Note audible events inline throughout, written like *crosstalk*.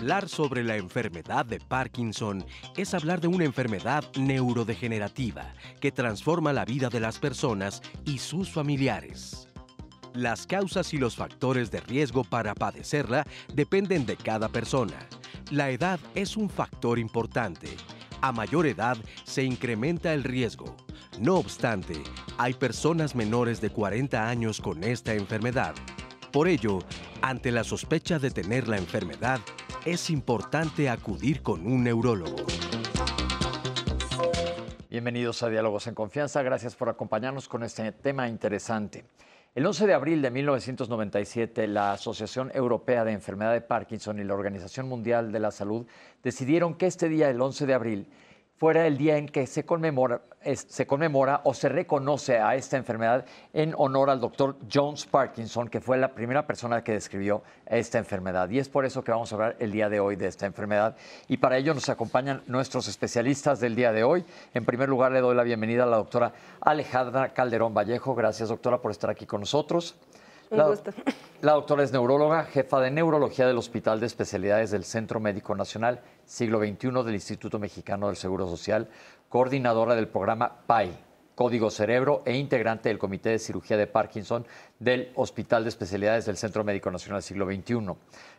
Hablar sobre la enfermedad de Parkinson es hablar de una enfermedad neurodegenerativa que transforma la vida de las personas y sus familiares. Las causas y los factores de riesgo para padecerla dependen de cada persona. La edad es un factor importante. A mayor edad se incrementa el riesgo. No obstante, hay personas menores de 40 años con esta enfermedad. Por ello, ante la sospecha de tener la enfermedad, es importante acudir con un neurólogo. Bienvenidos a Diálogos en Confianza. Gracias por acompañarnos con este tema interesante. El 11 de abril de 1997, la Asociación Europea de Enfermedad de Parkinson y la Organización Mundial de la Salud decidieron que este día, el 11 de abril, fuera el día en que se conmemora, se conmemora o se reconoce a esta enfermedad en honor al doctor Jones Parkinson, que fue la primera persona que describió esta enfermedad. Y es por eso que vamos a hablar el día de hoy de esta enfermedad. Y para ello nos acompañan nuestros especialistas del día de hoy. En primer lugar, le doy la bienvenida a la doctora Alejandra Calderón Vallejo. Gracias, doctora, por estar aquí con nosotros. Un gusto. La doctora es neuróloga, jefa de neurología del Hospital de Especialidades del Centro Médico Nacional, siglo XXI del Instituto Mexicano del Seguro Social, coordinadora del programa PAI, Código Cerebro e integrante del Comité de Cirugía de Parkinson del Hospital de Especialidades del Centro Médico Nacional siglo XXI.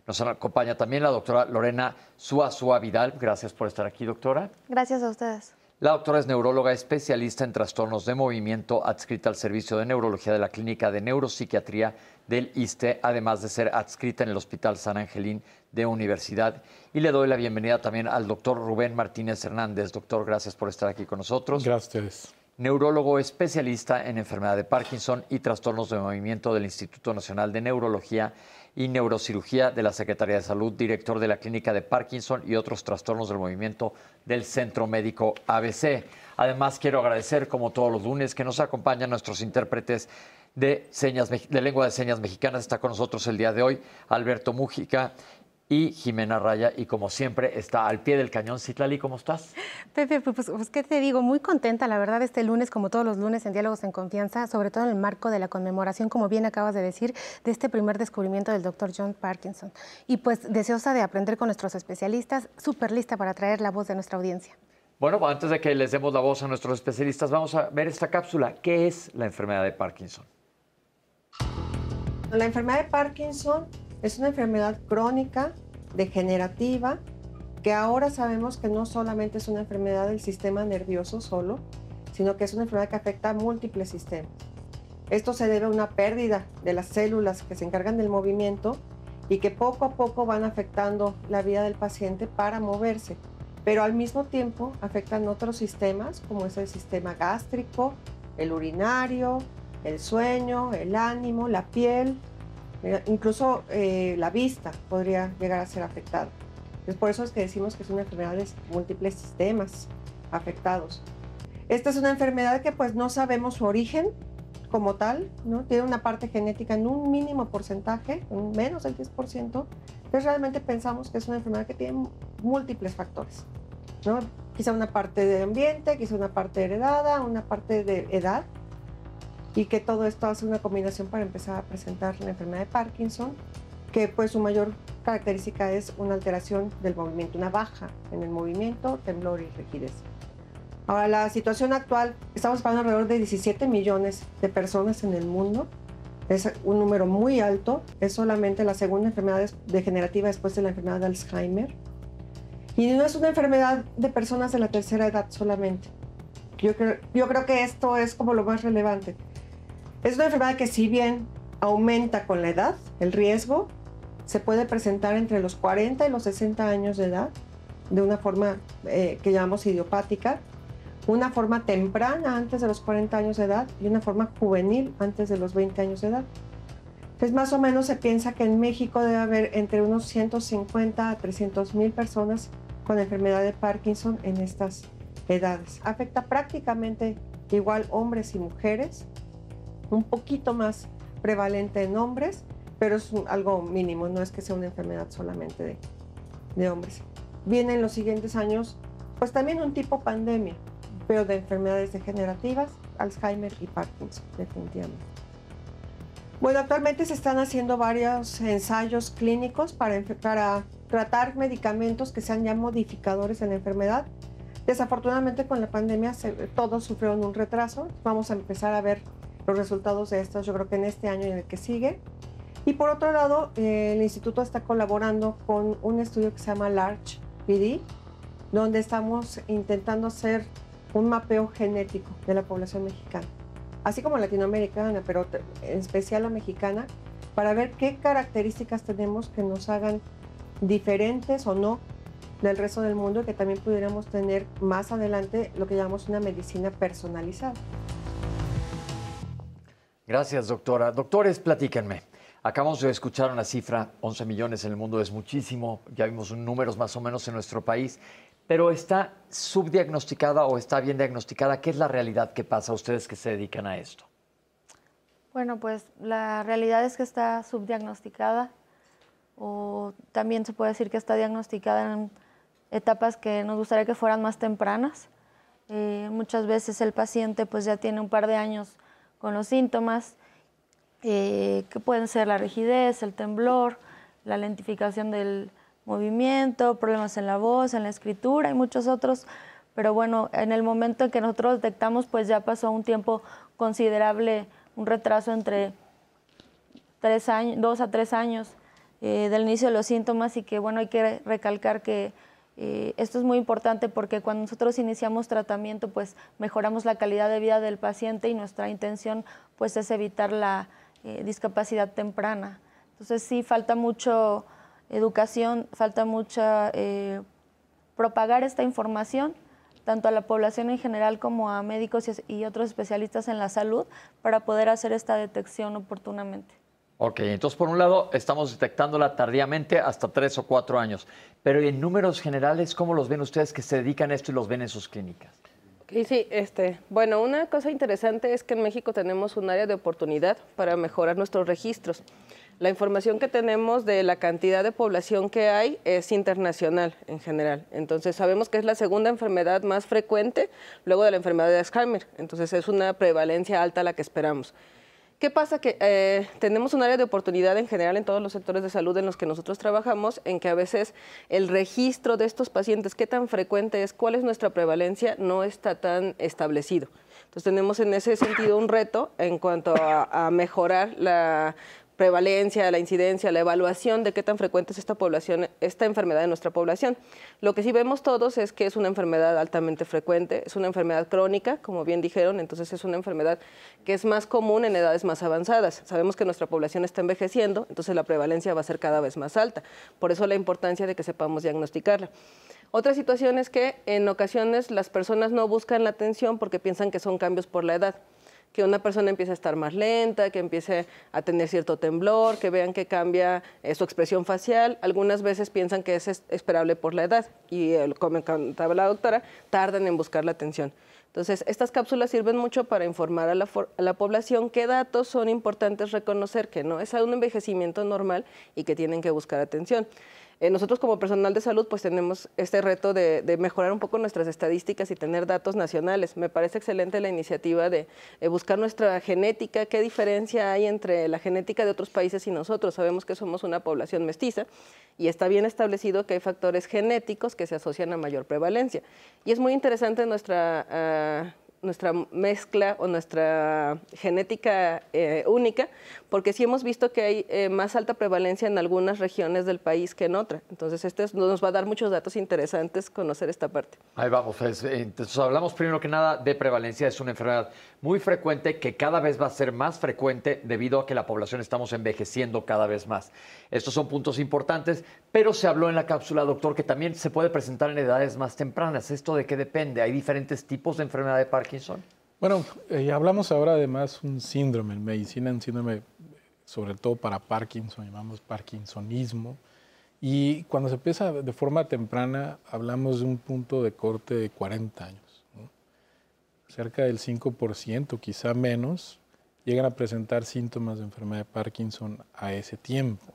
Nos acompaña también la doctora Lorena Suazua Vidal. Gracias por estar aquí, doctora. Gracias a ustedes. La doctora es neuróloga especialista en trastornos de movimiento, adscrita al Servicio de Neurología de la Clínica de Neuropsiquiatría del ISTE, además de ser adscrita en el Hospital San Angelín de Universidad. Y le doy la bienvenida también al doctor Rubén Martínez Hernández. Doctor, gracias por estar aquí con nosotros. Gracias. Neurólogo especialista en enfermedad de Parkinson y trastornos de movimiento del Instituto Nacional de Neurología y Neurocirugía de la Secretaría de Salud, director de la Clínica de Parkinson y otros trastornos del movimiento del Centro Médico ABC. Además, quiero agradecer, como todos los lunes, que nos acompañan nuestros intérpretes de, señas, de lengua de señas mexicanas. Está con nosotros el día de hoy Alberto Mújica y Jimena Raya. Y como siempre, está al pie del cañón. Citlali, ¿cómo estás? Pepe, pues, pues, ¿qué te digo? Muy contenta, la verdad, este lunes, como todos los lunes en Diálogos en Confianza, sobre todo en el marco de la conmemoración, como bien acabas de decir, de este primer descubrimiento del doctor John Parkinson. Y pues deseosa de aprender con nuestros especialistas, súper lista para traer la voz de nuestra audiencia. Bueno, antes de que les demos la voz a nuestros especialistas, vamos a ver esta cápsula. ¿Qué es la enfermedad de Parkinson? La enfermedad de Parkinson es una enfermedad crónica, degenerativa, que ahora sabemos que no solamente es una enfermedad del sistema nervioso solo, sino que es una enfermedad que afecta a múltiples sistemas. Esto se debe a una pérdida de las células que se encargan del movimiento y que poco a poco van afectando la vida del paciente para moverse, pero al mismo tiempo afectan otros sistemas como es el sistema gástrico, el urinario, el sueño, el ánimo, la piel, eh, incluso eh, la vista podría llegar a ser afectada. Es por eso es que decimos que es una enfermedad de múltiples sistemas afectados. Esta es una enfermedad que pues no sabemos su origen como tal, ¿no? Tiene una parte genética en un mínimo porcentaje, en menos del 10%, pero realmente pensamos que es una enfermedad que tiene múltiples factores. Quizá una parte de ambiente, quizá una parte heredada, una parte de edad, y que todo esto hace una combinación para empezar a presentar la enfermedad de Parkinson, que pues su mayor característica es una alteración del movimiento, una baja en el movimiento, temblor y rigidez. Ahora, la situación actual, estamos hablando alrededor de 17 millones de personas en el mundo, es un número muy alto, es solamente la segunda enfermedad degenerativa después de la enfermedad de Alzheimer. Y no es una enfermedad de personas de la tercera edad solamente. Yo creo, yo creo que esto es como lo más relevante. Es una enfermedad que si bien aumenta con la edad, el riesgo se puede presentar entre los 40 y los 60 años de edad de una forma eh, que llamamos idiopática, una forma temprana antes de los 40 años de edad y una forma juvenil antes de los 20 años de edad. Entonces, más o menos se piensa que en México debe haber entre unos 150 a 300 mil personas con enfermedad de Parkinson en estas edades. Afecta prácticamente igual hombres y mujeres un poquito más prevalente en hombres, pero es algo mínimo, no es que sea una enfermedad solamente de, de hombres. Viene en los siguientes años, pues también un tipo pandemia, pero de enfermedades degenerativas, Alzheimer y Parkinson, definitivamente. Bueno, actualmente se están haciendo varios ensayos clínicos para, para tratar medicamentos que sean ya modificadores en la enfermedad. Desafortunadamente con la pandemia todos sufrieron un retraso. Vamos a empezar a ver los resultados de estos yo creo que en este año y en el que sigue. Y por otro lado, eh, el instituto está colaborando con un estudio que se llama Large PD, donde estamos intentando hacer un mapeo genético de la población mexicana, así como latinoamericana, pero en especial la mexicana, para ver qué características tenemos que nos hagan diferentes o no del resto del mundo y que también pudiéramos tener más adelante lo que llamamos una medicina personalizada. Gracias, doctora. Doctores, platíquenme. Acabamos de escuchar una cifra, 11 millones en el mundo es muchísimo, ya vimos números más o menos en nuestro país, pero está subdiagnosticada o está bien diagnosticada. ¿Qué es la realidad que pasa a ustedes que se dedican a esto? Bueno, pues la realidad es que está subdiagnosticada o también se puede decir que está diagnosticada en etapas que nos gustaría que fueran más tempranas. Eh, muchas veces el paciente pues ya tiene un par de años con los síntomas, eh, que pueden ser la rigidez, el temblor, la lentificación del movimiento, problemas en la voz, en la escritura y muchos otros. Pero bueno, en el momento en que nosotros detectamos, pues ya pasó un tiempo considerable un retraso entre tres años, dos a tres años eh, del inicio de los síntomas y que bueno, hay que recalcar que eh, esto es muy importante porque cuando nosotros iniciamos tratamiento, pues mejoramos la calidad de vida del paciente y nuestra intención pues es evitar la eh, discapacidad temprana. Entonces sí, falta mucho educación, falta mucha propagar esta información tanto a la población en general como a médicos y otros especialistas en la salud para poder hacer esta detección oportunamente. Ok, entonces por un lado estamos detectándola tardíamente hasta tres o cuatro años, pero en números generales, ¿cómo los ven ustedes que se dedican a esto y los ven en sus clínicas? sí, este, bueno, una cosa interesante es que en México tenemos un área de oportunidad para mejorar nuestros registros. La información que tenemos de la cantidad de población que hay es internacional en general. Entonces sabemos que es la segunda enfermedad más frecuente luego de la enfermedad de Alzheimer. Entonces es una prevalencia alta la que esperamos. ¿Qué pasa? Que eh, tenemos un área de oportunidad en general en todos los sectores de salud en los que nosotros trabajamos, en que a veces el registro de estos pacientes, qué tan frecuente es, cuál es nuestra prevalencia, no está tan establecido. Entonces tenemos en ese sentido un reto en cuanto a mejorar la prevalencia, la incidencia, la evaluación de qué tan frecuente es esta población, esta enfermedad en nuestra población. Lo que sí vemos todos es que es una enfermedad altamente frecuente, es una enfermedad crónica, como bien dijeron, entonces es una enfermedad que es más común en edades más avanzadas. Sabemos que nuestra población está envejeciendo, entonces la prevalencia va a ser cada vez más alta. Por eso la importancia de que sepamos diagnosticarla. Otra situación es que en ocasiones las personas no buscan la atención porque piensan que son cambios por la edad que una persona empiece a estar más lenta, que empiece a tener cierto temblor, que vean que cambia eh, su expresión facial. Algunas veces piensan que es esperable por la edad y, como comentaba la doctora, tardan en buscar la atención. Entonces, estas cápsulas sirven mucho para informar a la, a la, población qué datos son importantes reconocer, que no es un envejecimiento normal y que tienen que buscar atención. Eh, nosotros como personal de salud pues tenemos este reto de, mejorar un poco nuestras estadísticas y tener datos nacionales. Me parece excelente la iniciativa de buscar nuestra genética, qué diferencia hay entre la genética de otros países y nosotros. Sabemos que somos una población mestiza y está bien establecido que hay factores genéticos que se asocian a mayor prevalencia. Y es muy interesante nuestra... Ah, nuestra mezcla o nuestra genética eh, única, porque sí hemos visto que hay eh, más alta prevalencia en algunas regiones del país que en otras. Entonces, este nos va a dar muchos datos interesantes conocer esta parte. Ahí vamos. Pues, entonces, hablamos primero que nada de prevalencia. Es una enfermedad muy frecuente que cada vez va a ser más frecuente debido a que la población estamos envejeciendo cada vez más. Estos son puntos importantes, pero se habló en la cápsula, doctor, que también se puede presentar en edades más tempranas. ¿Esto de qué depende? ¿Hay diferentes tipos de enfermedad de Parkinson? Bueno, eh, hablamos ahora además un síndrome en medicina, un síndrome sobre todo para Parkinson, llamamos Parkinsonismo. Y cuando se empieza de forma temprana, hablamos de un punto de corte de 40 años. Cerca del 5%, quizá menos, llegan a presentar síntomas de enfermedad de Parkinson a ese tiempo.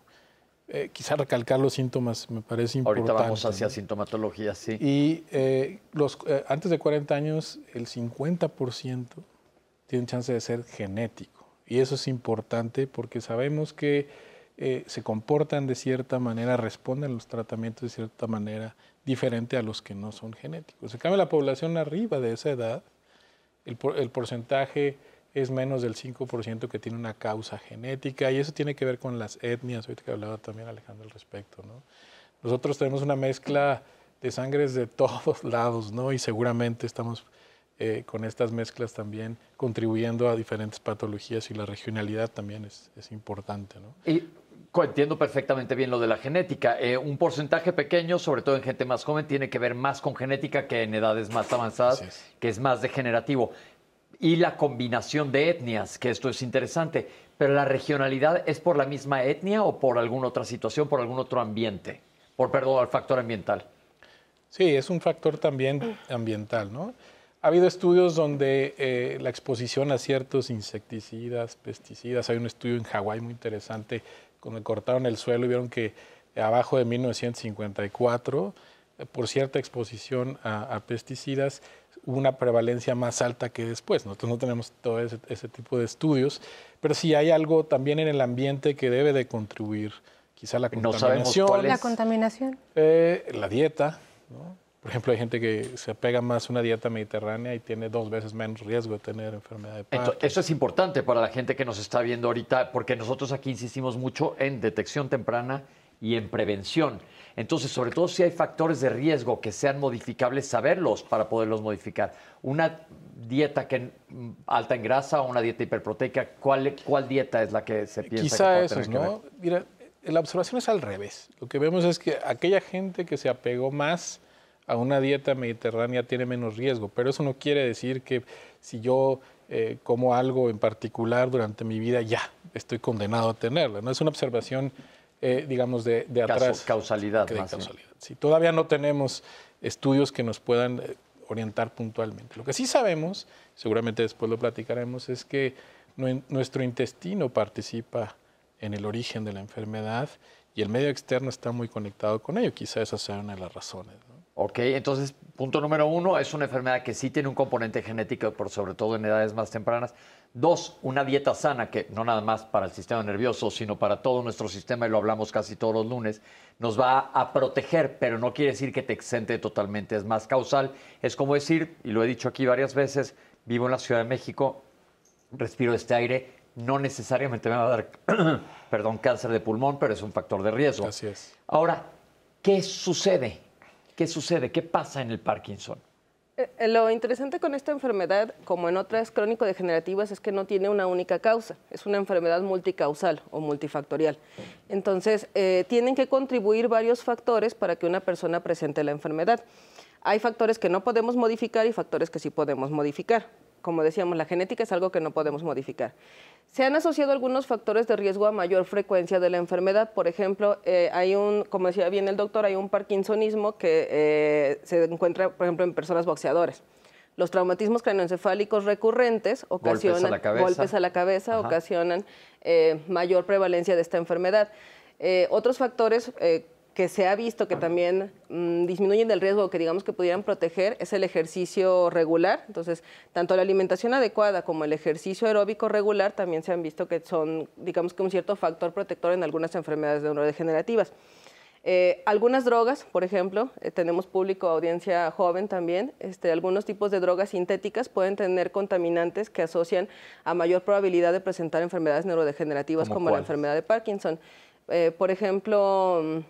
Eh, quizá recalcar los síntomas me parece importante. Ahorita vamos hacia sintomatología, sí. Y eh, los, eh, antes de 40 años, el 50% tiene chance de ser genético. Y eso es importante porque sabemos que eh, se comportan de cierta manera, responden a los tratamientos de cierta manera diferente a los que no son genéticos. En cambio, la población arriba de esa edad, el, el porcentaje es menos del 5% que tiene una causa genética y eso tiene que ver con las etnias, ahorita que hablaba también Alejandro al respecto. ¿no? Nosotros tenemos una mezcla de sangres de todos *laughs* lados, ¿no? Y seguramente estamos eh, con estas mezclas también contribuyendo a diferentes patologías y la regionalidad también es, es importante, ¿no? Y entiendo perfectamente bien lo de la genética. Eh, un porcentaje pequeño, sobre todo en gente más joven, tiene que ver más con genética que en edades más avanzadas, que es más degenerativo. Y la combinación de etnias, que esto es interesante. Pero la regionalidad es por la misma etnia o por alguna otra situación, por algún otro ambiente, por perdón, el factor ambiental. Sí, es un factor también ambiental, ¿no? Ha habido estudios donde eh, la exposición a ciertos insecticidas, pesticidas, hay un estudio en Hawái muy interesante, cuando cortaron el suelo y vieron que abajo de 1954, eh, por cierta exposición a, pesticidas, una prevalencia más alta que después. Nosotros no tenemos todo ese, tipo de estudios, pero sí hay algo también en el ambiente que debe de contribuir, quizá la contaminación. La contaminación. Eh, la dieta, por ejemplo, hay gente que se apega más a una dieta mediterránea y tiene dos veces menos riesgo de tener enfermedad de Parkinson. Eso es importante para la gente que nos está viendo ahorita, porque nosotros aquí insistimos mucho en detección temprana y en prevención. Entonces, sobre todo si hay factores de riesgo que sean modificables, saberlos para poderlos modificar. Una dieta que mm, alta en grasa o una dieta hiperproteica, ¿cuál, cuál dieta es la que se piensa Quizá que puede eso, ¿no? Mira, la observación es al revés. Lo que vemos es que aquella gente que se apegó más a una dieta mediterránea tiene menos riesgo, pero eso no quiere decir que si yo eh, como algo en particular durante mi vida ya estoy condenado a tenerla. ¿no? Es una observación, eh, digamos, de, de atrás. causalidad. más causalidad. Sí, todavía no tenemos estudios que nos puedan eh, orientar puntualmente. Lo que sí sabemos, seguramente después lo platicaremos, es que nuestro intestino participa en el origen de la enfermedad y el medio externo está muy conectado con ello. Quizá esa sea una de las razones. Ok, entonces, punto número uno, es una enfermedad que sí tiene un componente genético, por sobre todo en edades más tempranas. Dos, una dieta sana, que no nada más para el sistema nervioso, sino para todo nuestro sistema, y lo hablamos casi todos los lunes, nos va a proteger, pero no quiere decir que te exente totalmente, es más causal. Es como decir, y lo he dicho aquí varias veces, vivo en la Ciudad de México, respiro este aire, no necesariamente me va a dar, *clears throat* perdón, cáncer de pulmón, pero es un factor de riesgo. Así es. Ahora, ¿qué sucede? ¿Qué sucede? ¿Qué pasa en el Parkinson? Eh, eh, lo interesante con esta enfermedad, como en otras crónico-degenerativas, es que no tiene una única causa, es una enfermedad multicausal o multifactorial. Entonces, eh, tienen que contribuir varios factores para que una persona presente la enfermedad. Hay factores que no podemos modificar y factores que sí podemos modificar. Como decíamos, la genética es algo que no podemos modificar. Se han asociado algunos factores de riesgo a mayor frecuencia de la enfermedad. Por ejemplo, eh, hay un, como decía bien el doctor, hay un parkinsonismo que eh, se encuentra, por ejemplo, en personas boxeadoras. Los traumatismos craneoencefálicos recurrentes ocasionan golpes a la cabeza, ocasionan eh, mayor prevalencia de esta enfermedad. otros factores que se ha visto que también mm, disminuyen el riesgo que digamos que pudieran proteger es el ejercicio regular. Entonces, tanto la alimentación adecuada como el ejercicio aeróbico regular también se han visto que son, digamos que un cierto factor protector en algunas enfermedades neurodegenerativas. Eh, algunas drogas, por ejemplo, eh, tenemos público, audiencia joven también, este, algunos tipos de drogas sintéticas pueden tener contaminantes que asocian a mayor probabilidad de presentar enfermedades neurodegenerativas como la enfermedad de Parkinson. Eh, por ejemplo,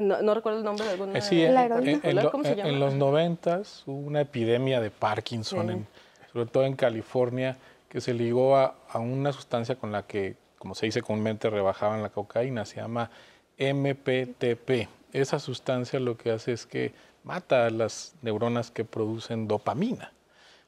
no, recuerdo el nombre de alguna. Eh, sí, en, los noventas hubo una epidemia de Parkinson, sobre todo en California, que se ligó a, una sustancia con la que, como se dice comúnmente, rebajaban la cocaína, se llama MPTP. Esa sustancia lo que hace es que mata a las neuronas que producen dopamina.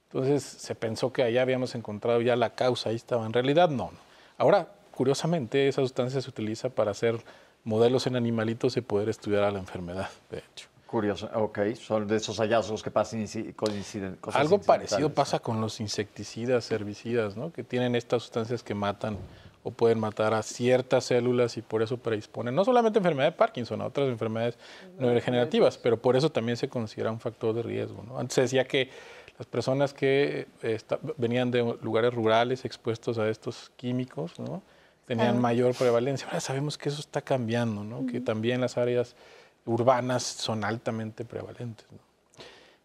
Entonces se pensó que allá habíamos encontrado ya la causa, ahí estaba. En realidad no. Ahora, curiosamente, esa sustancia se utiliza para hacer modelos en animalitos y poder estudiar a la enfermedad, de hecho. Curioso, ok, son de esos hallazgos que pasan coinciden. Cosas Algo parecido pasa con los insecticidas, herbicidas, ¿no? que tienen estas sustancias que matan o pueden matar a ciertas células y por eso predisponen no solamente a enfermedad de Parkinson, a otras enfermedades neurodegenerativas, pero por eso también se considera un factor de riesgo. ¿no? Antes se decía que las personas que eh, venían de lugares rurales expuestos a estos químicos, ¿no? Tenían mayor prevalencia. Ahora sabemos que eso está cambiando, ¿no? que también las áreas urbanas son altamente prevalentes.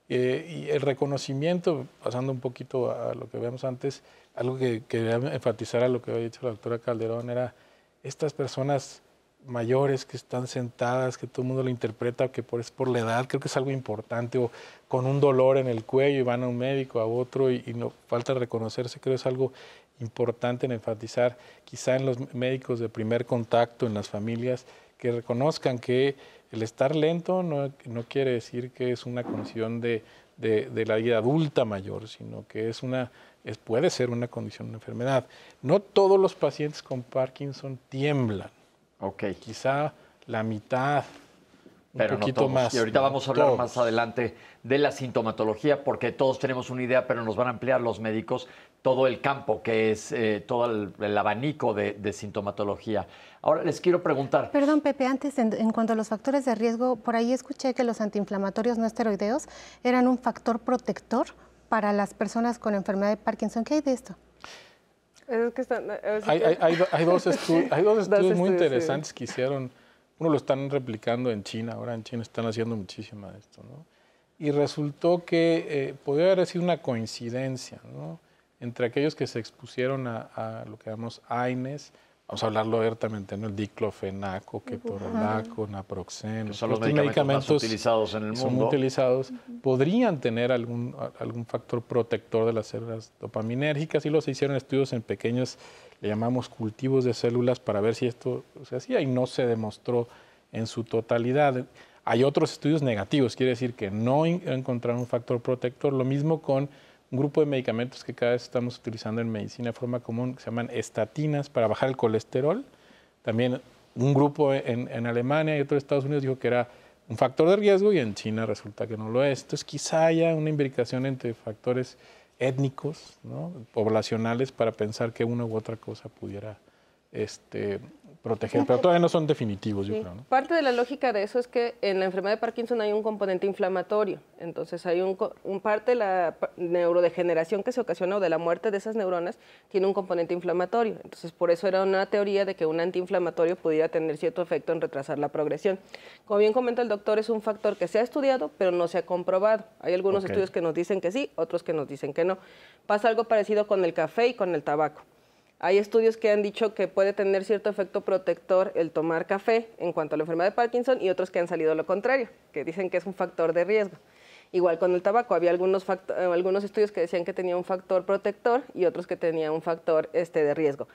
Eh, y el reconocimiento, pasando un poquito a lo que vemos antes, algo que quería enfatizar a lo que había dicho la doctora Calderón era estas personas mayores que están sentadas, que todo el mundo lo interpreta que por, es por la edad, creo que es algo importante, o con un dolor en el cuello y van a un médico, a otro, y, no falta reconocerse, creo que es algo importante en enfatizar, quizá en los médicos de primer contacto, en las familias, que reconozcan que el estar lento no, no quiere decir que es una condición de, de, de la vida adulta mayor, sino que es una es, puede ser una condición, una enfermedad. No todos los pacientes con Parkinson tiemblan. Ok. Quizá la mitad, un poquito más. Y ahorita vamos a hablar más adelante de la sintomatología, porque todos tenemos una idea, pero nos van a ampliar los médicos todo el campo, que es eh, todo el, abanico de, sintomatología. Ahora les quiero preguntar. Perdón, Pepe, antes, en, en, cuanto a los factores de riesgo, por ahí escuché que los antiinflamatorios no esteroideos eran un factor protector para las personas con enfermedad de Parkinson. ¿Qué hay de esto? hay, *laughs* dos, estudios muy interesantes que hicieron. Uno lo están replicando en China, ahora en China están haciendo muchísimo de esto. ¿no? Y resultó que eh, podría haber sido una coincidencia ¿no? Entre aquellos que se expusieron a, a lo que llamamos AINES, vamos a hablarlo abiertamente, ¿no? el diclofenaco, ketorolaco, naproxeno. son los medicamentos, más utilizados en el mundo. Son utilizados, podrían tener algún, algún factor protector de las células dopaminérgicas y los hicieron estudios en pequeños, le llamamos cultivos de células para ver si esto se hacía y no se demostró en su totalidad. Hay otros estudios negativos, quiere decir que no encontraron un factor protector, lo mismo con un grupo de medicamentos que cada vez estamos utilizando en medicina de forma común, que se llaman estatinas para bajar el colesterol. También un grupo en, Alemania y otro en Estados Unidos dijo que era un factor de riesgo y en China resulta que no lo es. Entonces quizá haya una imbricación entre factores étnicos, poblacionales, para pensar que una u otra cosa pudiera este, proteger, pero todavía no son definitivos, yo creo. Parte de la lógica de eso es que en la enfermedad de Parkinson hay un componente inflamatorio, entonces hay un, parte de la neurodegeneración que se ocasiona o de la muerte de esas neuronas tiene un componente inflamatorio, entonces por eso era una teoría de que un antiinflamatorio pudiera tener cierto efecto en retrasar la progresión. Como bien comenta el doctor, es un factor que se ha estudiado, pero no se ha comprobado. Hay algunos estudios que nos dicen que sí, otros que nos dicen que no. Pasa algo parecido con el café y con el tabaco. Hay estudios que han dicho que puede tener cierto efecto protector el tomar café en cuanto a la enfermedad de Parkinson y otros que han salido lo contrario, que dicen que es un factor de riesgo. Igual con el tabaco, había algunos, eh, algunos estudios que decían que tenía un factor protector y otros que tenía un factor este, de riesgo.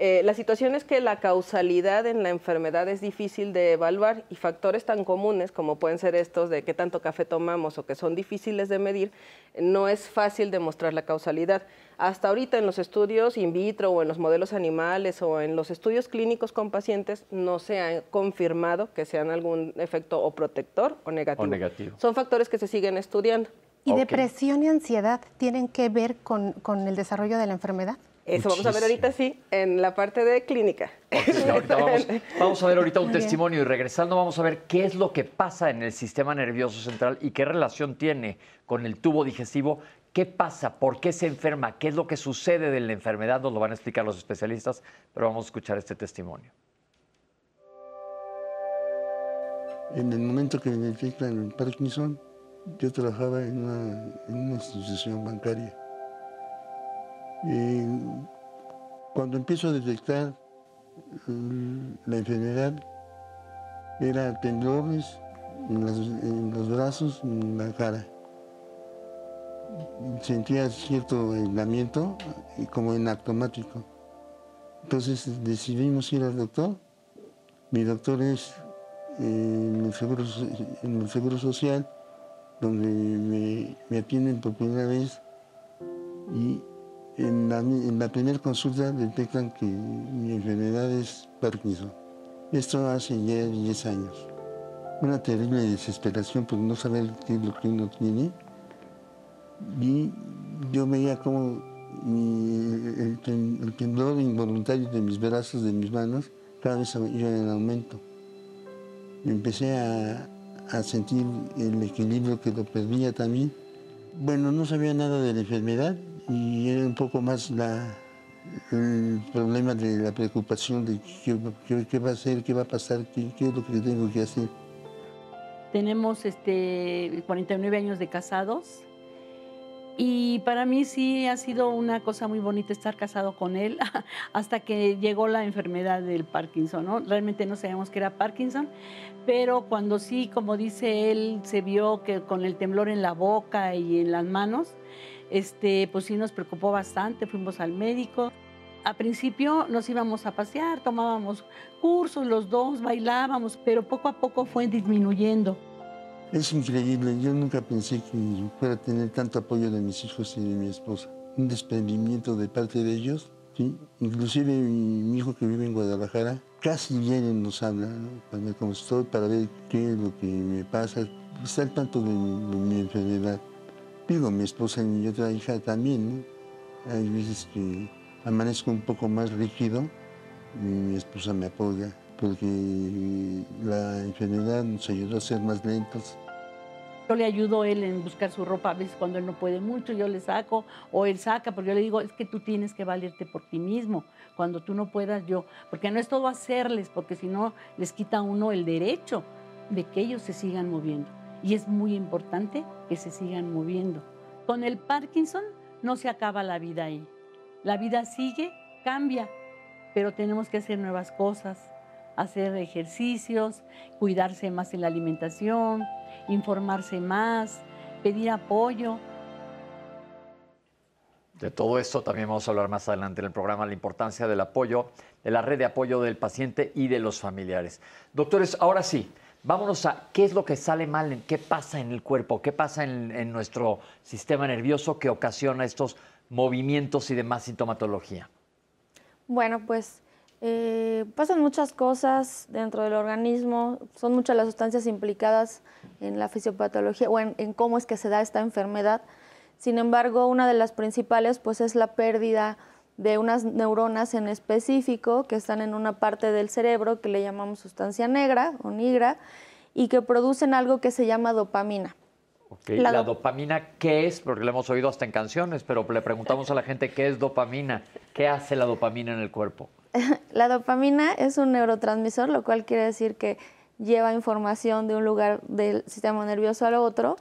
Eh, la situación es que la causalidad en la enfermedad es difícil de evaluar y factores tan comunes como pueden ser estos de qué tanto café tomamos o que son difíciles de medir, no es fácil demostrar la causalidad. Hasta ahorita en los estudios in vitro o en los modelos animales o en los estudios clínicos con pacientes no se ha confirmado que sean algún efecto o protector o negativo. Son factores que se siguen estudiando. ¿Y depresión y ansiedad tienen que ver con el desarrollo de la enfermedad? Eso vamos a ver ahorita, sí, en la parte de clínica. vamos, a ver ahorita un testimonio y regresando vamos a ver qué es lo que pasa en el sistema nervioso central y qué relación tiene con el tubo digestivo. ¿Qué pasa? ¿Por qué se enferma? ¿Qué es lo que sucede de la enfermedad? Nos lo van a explicar los especialistas, pero vamos a escuchar este testimonio. En el momento que me detectan el Parkinson, yo trabajaba en una institución bancaria cuando empiezo a detectar mm, la enfermedad, era temblores en, los brazos, en la cara. Sentía cierto aislamiento, como en automático. Entonces decidimos ir al doctor. Mi doctor es eh, en el Seguro, en seguro Social, donde me, me atienden por primera vez. Y en la, primera consulta detectan que mi enfermedad es Parkinson. Esto hace ya 10 años. Una terrible desesperación por no saber qué es lo que uno tiene. Y yo veía como el, temblor involuntario de mis brazos, de mis manos, cada vez iba en aumento. Empecé a, a sentir el equilibrio que lo perdía también. Bueno, no sabía nada de la enfermedad y era un poco más la, el problema de la preocupación de qué, va a hacer, qué va a pasar, qué, qué, es lo que tengo que hacer. Tenemos este, 49 años de casados y para mí sí ha sido una cosa muy bonita estar casado con él *laughs* hasta que llegó la enfermedad del Parkinson, ¿no? Realmente no sabíamos que era Parkinson, pero cuando sí, como dice él, se vio que con el temblor en la boca y en las manos, este, pues sí nos preocupó bastante, fuimos al médico. A principio nos íbamos a pasear, tomábamos cursos los dos, bailábamos, pero poco a poco fue disminuyendo. Es increíble, yo nunca pensé que fuera a tener tanto apoyo de mis hijos y de mi esposa. Un desprendimiento de parte de ellos, ¿sí? Inclusive mi, hijo que vive en Guadalajara, casi viene nos habla, ¿no? para ver estoy, para ver qué es lo que me pasa, está al tanto de mi, enfermedad. Digo, mi esposa y mi otra hija también, ¿no? Hay veces que amanezco un poco más rígido y mi esposa me apoya porque la enfermedad nos ayudó a ser más lentos. Yo le ayudo a él en buscar su ropa, a veces cuando él no puede mucho, yo le saco, o él saca, porque yo le digo, es que tú tienes que valerte por ti mismo, cuando tú no puedas yo, porque no es todo hacerles, porque si no les quita uno el derecho de que ellos se sigan moviendo. Y es muy importante que se sigan moviendo. Con el Parkinson no se acaba la vida ahí. La vida sigue, cambia, pero tenemos que hacer nuevas cosas, hacer ejercicios, cuidarse más en la alimentación, informarse más, pedir apoyo. De todo esto también vamos a hablar más adelante en el programa, la importancia del apoyo, de la red de apoyo del paciente y de los familiares. Doctores, ahora sí, vámonos a qué es lo que sale mal, qué pasa en el cuerpo, qué pasa en, en nuestro sistema nervioso que ocasiona estos movimientos y demás sintomatología. Bueno, pues eh, pasan muchas cosas dentro del organismo, son muchas las sustancias implicadas en la fisiopatología o en, cómo es que se da esta enfermedad. Sin embargo, una de las principales pues, es la pérdida de unas neuronas en específico que están en una parte del cerebro que le llamamos sustancia negra o nigra y que producen algo que se llama dopamina. La, dopamina, ¿qué es? Porque lo hemos oído hasta en canciones, pero le preguntamos a la gente qué es dopamina. ¿Qué hace la dopamina en el cuerpo? *laughs* la dopamina es un neurotransmisor, lo cual quiere decir que lleva información de un lugar del sistema nervioso al otro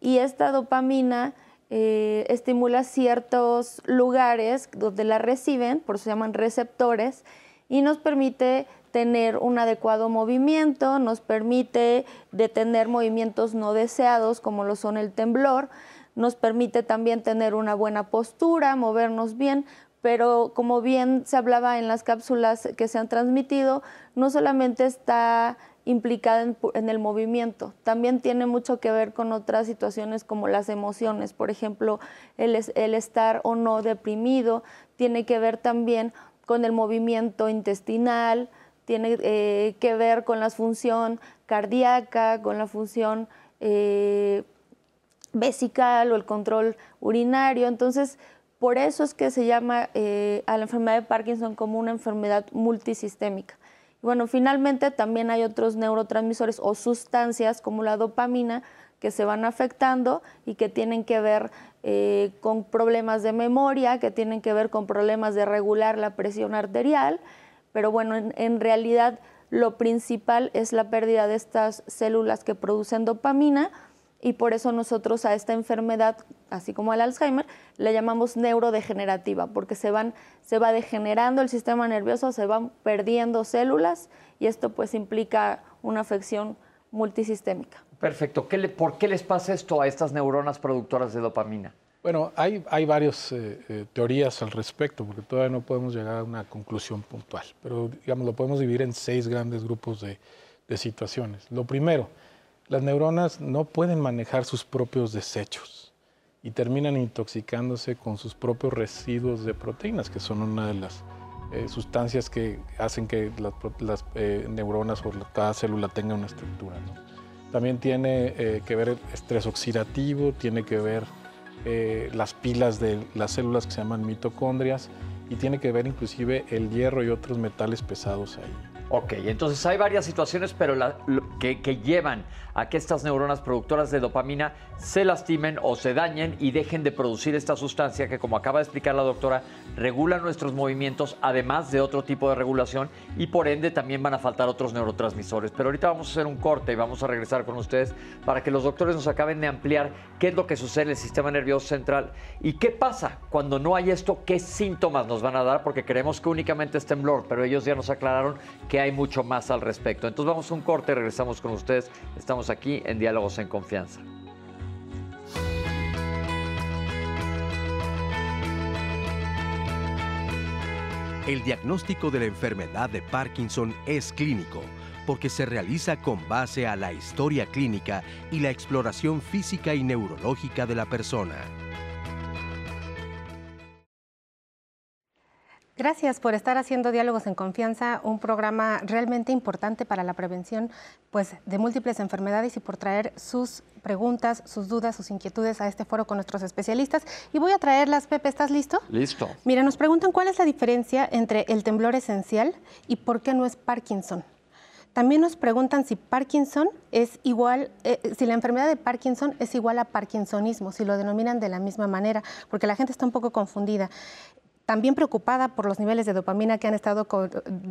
y esta dopamina eh, estimula ciertos lugares donde la reciben, por eso se llaman receptores, y nos permite tener un adecuado movimiento, nos permite detener movimientos no deseados como lo son el temblor, nos permite también tener una buena postura, movernos bien, pero como bien se hablaba en las cápsulas que se han transmitido, no solamente está implicada en, el movimiento, también tiene mucho que ver con otras situaciones como las emociones, por ejemplo, el, estar o no deprimido, tiene que ver también con el movimiento intestinal, tiene eh, que ver con la función cardíaca, con la función eh, vesical o el control urinario. Entonces, por eso es que se llama eh, a la enfermedad de Parkinson como una enfermedad multisistémica. Bueno, finalmente también hay otros neurotransmisores o sustancias como la dopamina que se van afectando y que tienen que ver eh, con problemas de memoria, que tienen que ver con problemas de regular la presión arterial, pero bueno, en realidad lo principal es la pérdida de estas células que producen dopamina, y por eso nosotros a esta enfermedad, así como al Alzheimer, le llamamos neurodegenerativa, porque se, van, se va degenerando el sistema nervioso, se van perdiendo células y esto pues implica una afección multisistémica. Perfecto. ¿Qué ¿Por qué les pasa esto a estas neuronas productoras de dopamina? Bueno, hay, hay varias eh, eh, teorías al respecto, porque todavía no podemos llegar a una conclusión puntual, pero digamos, lo podemos dividir en seis grandes grupos de, de situaciones. Lo primero, las neuronas no pueden manejar sus propios desechos y terminan intoxicándose con sus propios residuos de proteínas, que son una de las eh, sustancias que hacen que las, eh, neuronas o cada célula tenga una estructura. También tiene eh, que ver estrés oxidativo, tiene que ver las pilas de las células que se llaman mitocondrias y tiene que ver inclusive el hierro y otros metales pesados ahí. Ok, entonces hay varias situaciones, pero que, llevan a que estas neuronas productoras de dopamina se lastimen o se dañen y dejen de producir esta sustancia que, como acaba de explicar la doctora, regula nuestros movimientos, además de otro tipo de regulación, y por ende también van a faltar otros neurotransmisores. Pero ahorita vamos a hacer un corte y vamos a regresar con ustedes para que los doctores nos acaben de ampliar qué es lo que sucede en el sistema nervioso central y qué pasa cuando no hay esto, qué síntomas nos van a dar, porque creemos que únicamente es temblor, pero ellos ya nos aclararon que hay mucho más al respecto. Entonces vamos a un corte, regresamos con ustedes. Estamos aquí en Diálogos en Confianza. El diagnóstico de la enfermedad de Parkinson es clínico porque se realiza con base a la historia clínica y la exploración física y neurológica de la persona. Gracias por estar haciendo Diálogos en Confianza, un programa realmente importante para la prevención pues, de múltiples enfermedades y por traer sus preguntas, sus dudas, sus inquietudes a este foro con nuestros especialistas. Y voy a traerlas, Pepe, ¿estás listo? Listo. Mira, nos preguntan cuál es la diferencia entre el temblor esencial y por qué no es Parkinson. También nos preguntan si Parkinson es igual, eh, si la enfermedad de Parkinson es igual a Parkinsonismo, si lo denominan de la misma manera, porque la gente está un poco confundida también preocupada por los niveles de dopamina que han estado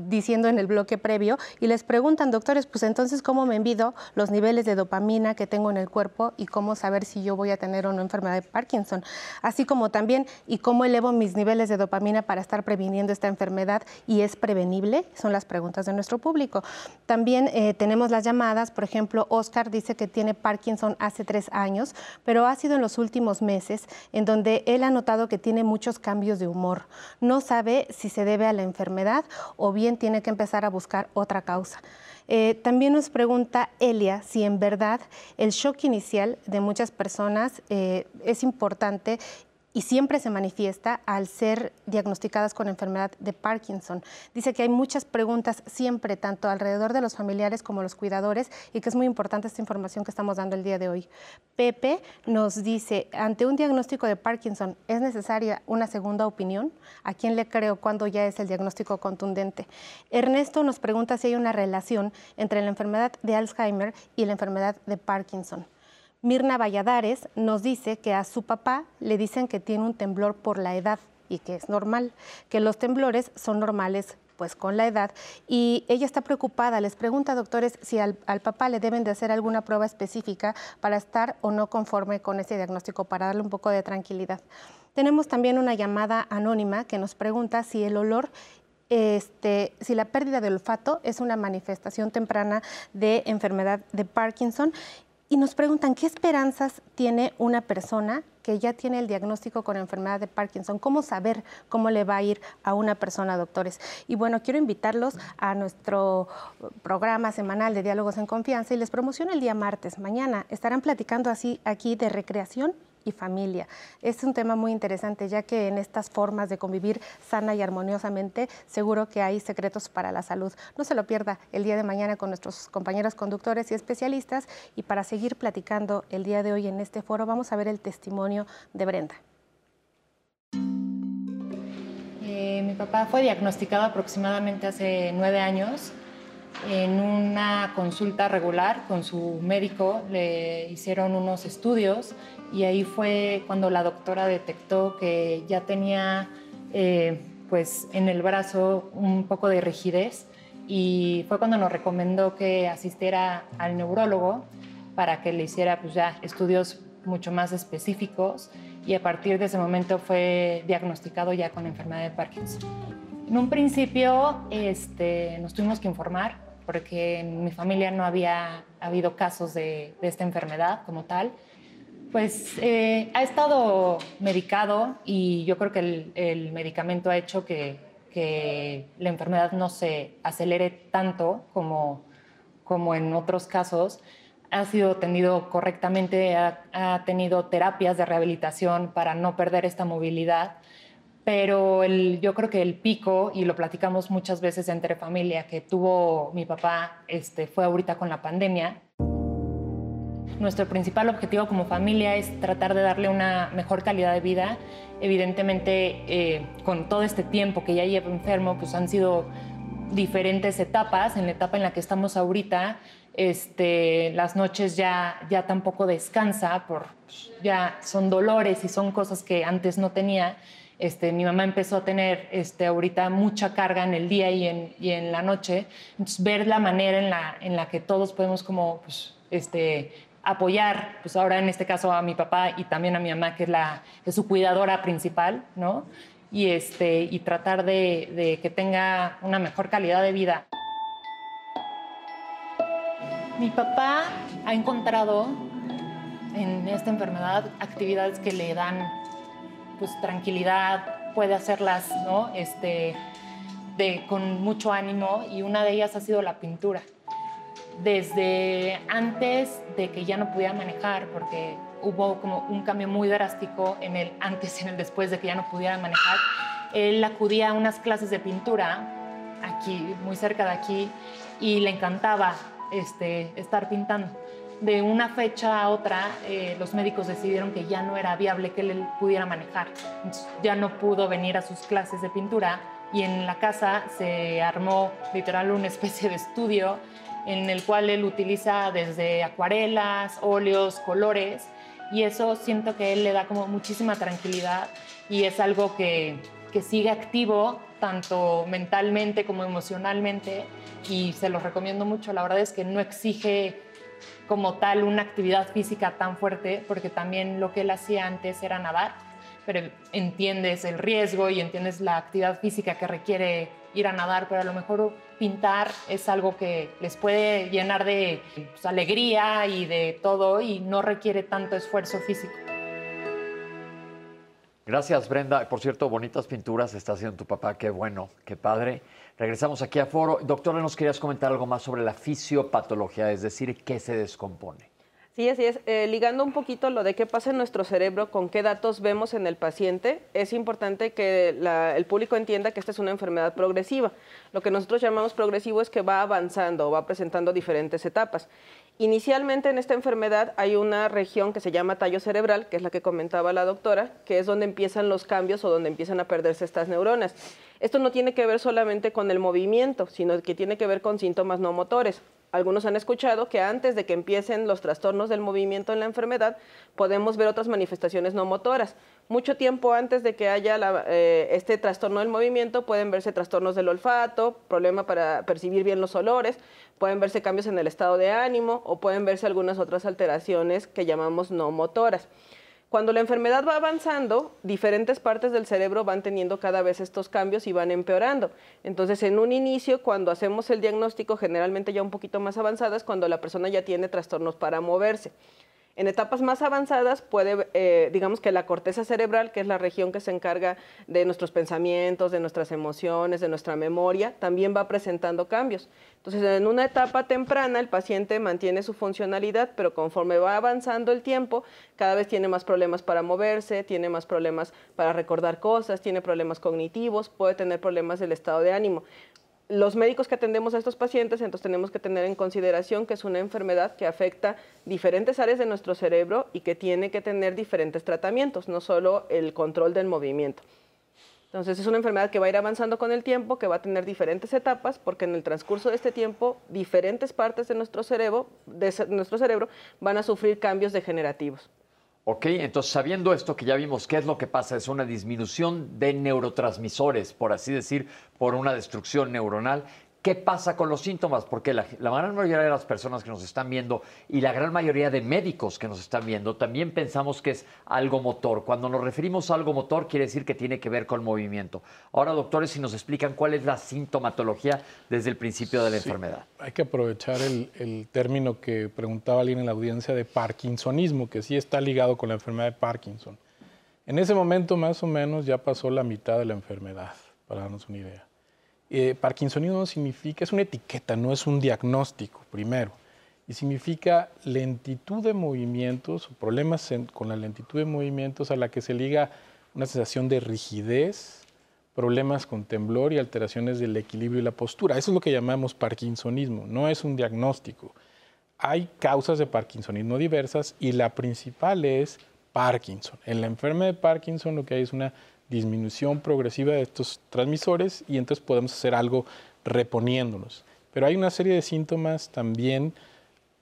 diciendo en el bloque previo y les preguntan, doctores, pues entonces, ¿cómo me envido los niveles de dopamina que tengo en el cuerpo y cómo saber si yo voy a tener o no enfermedad de Parkinson? Así como también, ¿y cómo elevo mis niveles de dopamina para estar previniendo esta enfermedad y es prevenible? Son las preguntas de nuestro público. También eh, tenemos las llamadas, por ejemplo, Oscar dice que tiene Parkinson hace tres años, pero ha sido en los últimos meses en donde él ha notado que tiene muchos cambios de humor no sabe si se debe a la enfermedad o bien tiene que empezar a buscar otra causa. Eh, también nos pregunta Elia si en verdad el shock inicial de muchas personas eh, es importante y siempre se manifiesta al ser diagnosticadas con enfermedad de Parkinson. Dice que hay muchas preguntas siempre, tanto alrededor de los familiares como los cuidadores, y que es muy importante esta información que estamos dando el día de hoy. Pepe nos dice, ante un diagnóstico de Parkinson, ¿es necesaria una segunda opinión? ¿A quién le creo cuando ya es el diagnóstico contundente? Ernesto nos pregunta si hay una relación entre la enfermedad de Alzheimer y la enfermedad de Parkinson. Mirna Valladares nos dice que a su papá le dicen que tiene un temblor por la edad y que es normal, que los temblores son normales pues con la edad. Y ella está preocupada, les pregunta doctores si al, papá le deben de hacer alguna prueba específica para estar o no conforme con ese diagnóstico, para darle un poco de tranquilidad. Tenemos también una llamada anónima que nos pregunta si el olor este, si la pérdida del olfato es una manifestación temprana de enfermedad de Parkinson y nos preguntan qué esperanzas tiene una persona que ya tiene el diagnóstico con enfermedad de Parkinson, cómo saber cómo le va a ir a una persona, doctores. Y bueno, quiero invitarlos a nuestro programa semanal de Diálogos en Confianza y les promociono el día martes. Mañana estarán platicando así aquí de recreación familia. Es un tema muy interesante, ya que en estas formas de convivir sana y armoniosamente, seguro que hay secretos para la salud. No se lo pierda el día de mañana con nuestros compañeros conductores y especialistas. Y para seguir platicando el día de hoy en este foro, vamos a ver el testimonio de Brenda. Eh, mi papá fue diagnosticado aproximadamente hace nueve años en una consulta regular con su médico, le hicieron unos estudios y ahí fue cuando la doctora detectó que ya tenía eh, pues en el brazo un poco de rigidez y fue cuando nos recomendó que asistiera al neurólogo para que le hiciera pues ya estudios mucho más específicos y a partir de ese momento fue diagnosticado ya con enfermedad de Parkinson. En un principio este, nos tuvimos que informar porque en mi familia no había habido casos de, esta enfermedad como tal, pues eh, ha estado medicado y yo creo que el, medicamento ha hecho que, la enfermedad no se acelere tanto como, como en otros casos. Ha sido atendido correctamente, ha tenido terapias de rehabilitación para no perder esta movilidad pero el, yo creo que el pico, y lo platicamos muchas veces entre familia, que tuvo mi papá este, fue ahorita con la pandemia. Nuestro principal objetivo como familia es tratar de darle una mejor calidad de vida. Evidentemente, eh, con todo este tiempo que ya lleva enfermo, pues han sido diferentes etapas. En la etapa en la que estamos ahorita, este, las noches ya, ya tampoco descansa, por, ya son dolores y son cosas que antes no tenía. Este, mi mamá empezó a tener este, ahorita mucha carga en el día y en, y en la noche. Entonces, ver la manera en la, en la que todos podemos como, pues, este, apoyar, pues ahora en este caso a mi papá y también a mi mamá, que es, la, es su cuidadora principal, ¿no? Y, este, y tratar de, que tenga una mejor calidad de vida. Mi papá ha encontrado en esta enfermedad actividades que le dan pues tranquilidad, puede hacerlas, ¿no? Este, de, con mucho ánimo y una de ellas ha sido la pintura. Desde antes de que ya no pudiera manejar, porque hubo como un cambio muy drástico en el antes y en el después de que ya no pudiera manejar, él acudía a unas clases de pintura aquí, muy cerca de aquí, y le encantaba este, estar pintando de una fecha a otra, eh, los médicos decidieron que ya no era viable que él pudiera manejar. ya no pudo venir a sus clases de pintura y en la casa se armó literal una especie de estudio en el cual él utiliza desde acuarelas, óleos, colores y eso siento que él le da como muchísima tranquilidad y es algo que, que sigue activo tanto mentalmente como emocionalmente y se lo recomiendo mucho. La verdad es que no exige como tal una actividad física tan fuerte, porque también lo que él hacía antes era nadar, pero entiendes el riesgo y entiendes la actividad física que requiere ir a nadar, pero a lo mejor pintar es algo que les puede llenar de pues, alegría y de todo y no requiere tanto esfuerzo físico. Gracias, Brenda. Por cierto, bonitas pinturas está haciendo tu papá. Qué bueno, qué padre. Regresamos aquí a Foro. Doctora, ¿nos querías comentar algo más sobre la fisiopatología, es decir, qué se descompone? Sí, así es. Eh, ligando un poquito lo de qué pasa en nuestro cerebro, con qué datos vemos en el paciente, es importante que el público entienda que esta es una enfermedad progresiva. Lo que nosotros llamamos progresivo es que va avanzando, va presentando diferentes etapas. Inicialmente en esta enfermedad hay una región que se llama tallo cerebral, que es la que comentaba la doctora, que es donde empiezan los cambios o donde empiezan a perderse estas neuronas. Esto no tiene que ver solamente con el movimiento, sino que tiene que ver con síntomas no motores. Algunos han escuchado que antes de que empiecen los trastornos del movimiento en la enfermedad, podemos ver otras manifestaciones no motoras. Mucho tiempo antes de que haya eh, este trastorno del movimiento, pueden verse trastornos del olfato, problema para percibir bien los olores, pueden verse cambios en el estado de ánimo o pueden verse algunas otras alteraciones que llamamos no motoras. Cuando la enfermedad va avanzando, diferentes partes del cerebro van teniendo cada vez estos cambios y van empeorando. Entonces, en un inicio, cuando hacemos el diagnóstico, generalmente ya un poquito más avanzadas, cuando la persona ya tiene trastornos para moverse. En etapas más avanzadas puede, eh, digamos que la corteza cerebral, que es la región que se encarga de nuestros pensamientos, de nuestras emociones, de nuestra memoria, también va presentando cambios. Entonces, en una etapa temprana el paciente mantiene su funcionalidad, pero conforme va avanzando el tiempo, cada vez tiene más problemas para moverse, tiene más problemas para recordar cosas, tiene problemas cognitivos, puede tener problemas del estado de ánimo los médicos que atendemos a estos pacientes, entonces tenemos que tener en consideración que es una enfermedad que afecta diferentes áreas de nuestro cerebro y que tiene que tener diferentes tratamientos, no solo el control del movimiento. Entonces es una enfermedad que va a ir avanzando con el tiempo, que va a tener diferentes etapas, porque en el transcurso de este tiempo diferentes partes de nuestro cerebro, de nuestro cerebro van a sufrir cambios degenerativos. Ok, entonces sabiendo esto que ya vimos, ¿qué es lo que pasa? Es una disminución de neurotransmisores, por así decir, por una destrucción neuronal ¿Qué pasa con los síntomas? Porque la, gran mayoría de las personas que nos están viendo y la gran mayoría de médicos que nos están viendo también pensamos que es algo motor. Cuando nos referimos a algo motor quiere decir que tiene que ver con movimiento. Ahora, doctores, si nos explican cuál es la sintomatología desde el principio de la enfermedad. Hay que aprovechar el, el término que preguntaba alguien en la audiencia de parkinsonismo, que sí está ligado con la enfermedad de Parkinson. En ese momento, más o menos, ya pasó la mitad de la enfermedad, para darnos una idea. Eh, Parkinsonismo significa, es una etiqueta, no es un diagnóstico, primero. Y significa lentitud de movimientos, problemas con la lentitud de movimientos a la que se liga una sensación de rigidez, problemas con temblor y alteraciones del equilibrio y la postura. Eso es lo que llamamos Parkinsonismo, no es un diagnóstico. Hay causas de Parkinsonismo diversas y la principal es Parkinson. En la enfermedad de Parkinson lo que hay es una disminución progresiva de estos transmisores y entonces podemos hacer algo reponiéndonos. Pero hay una serie de síntomas también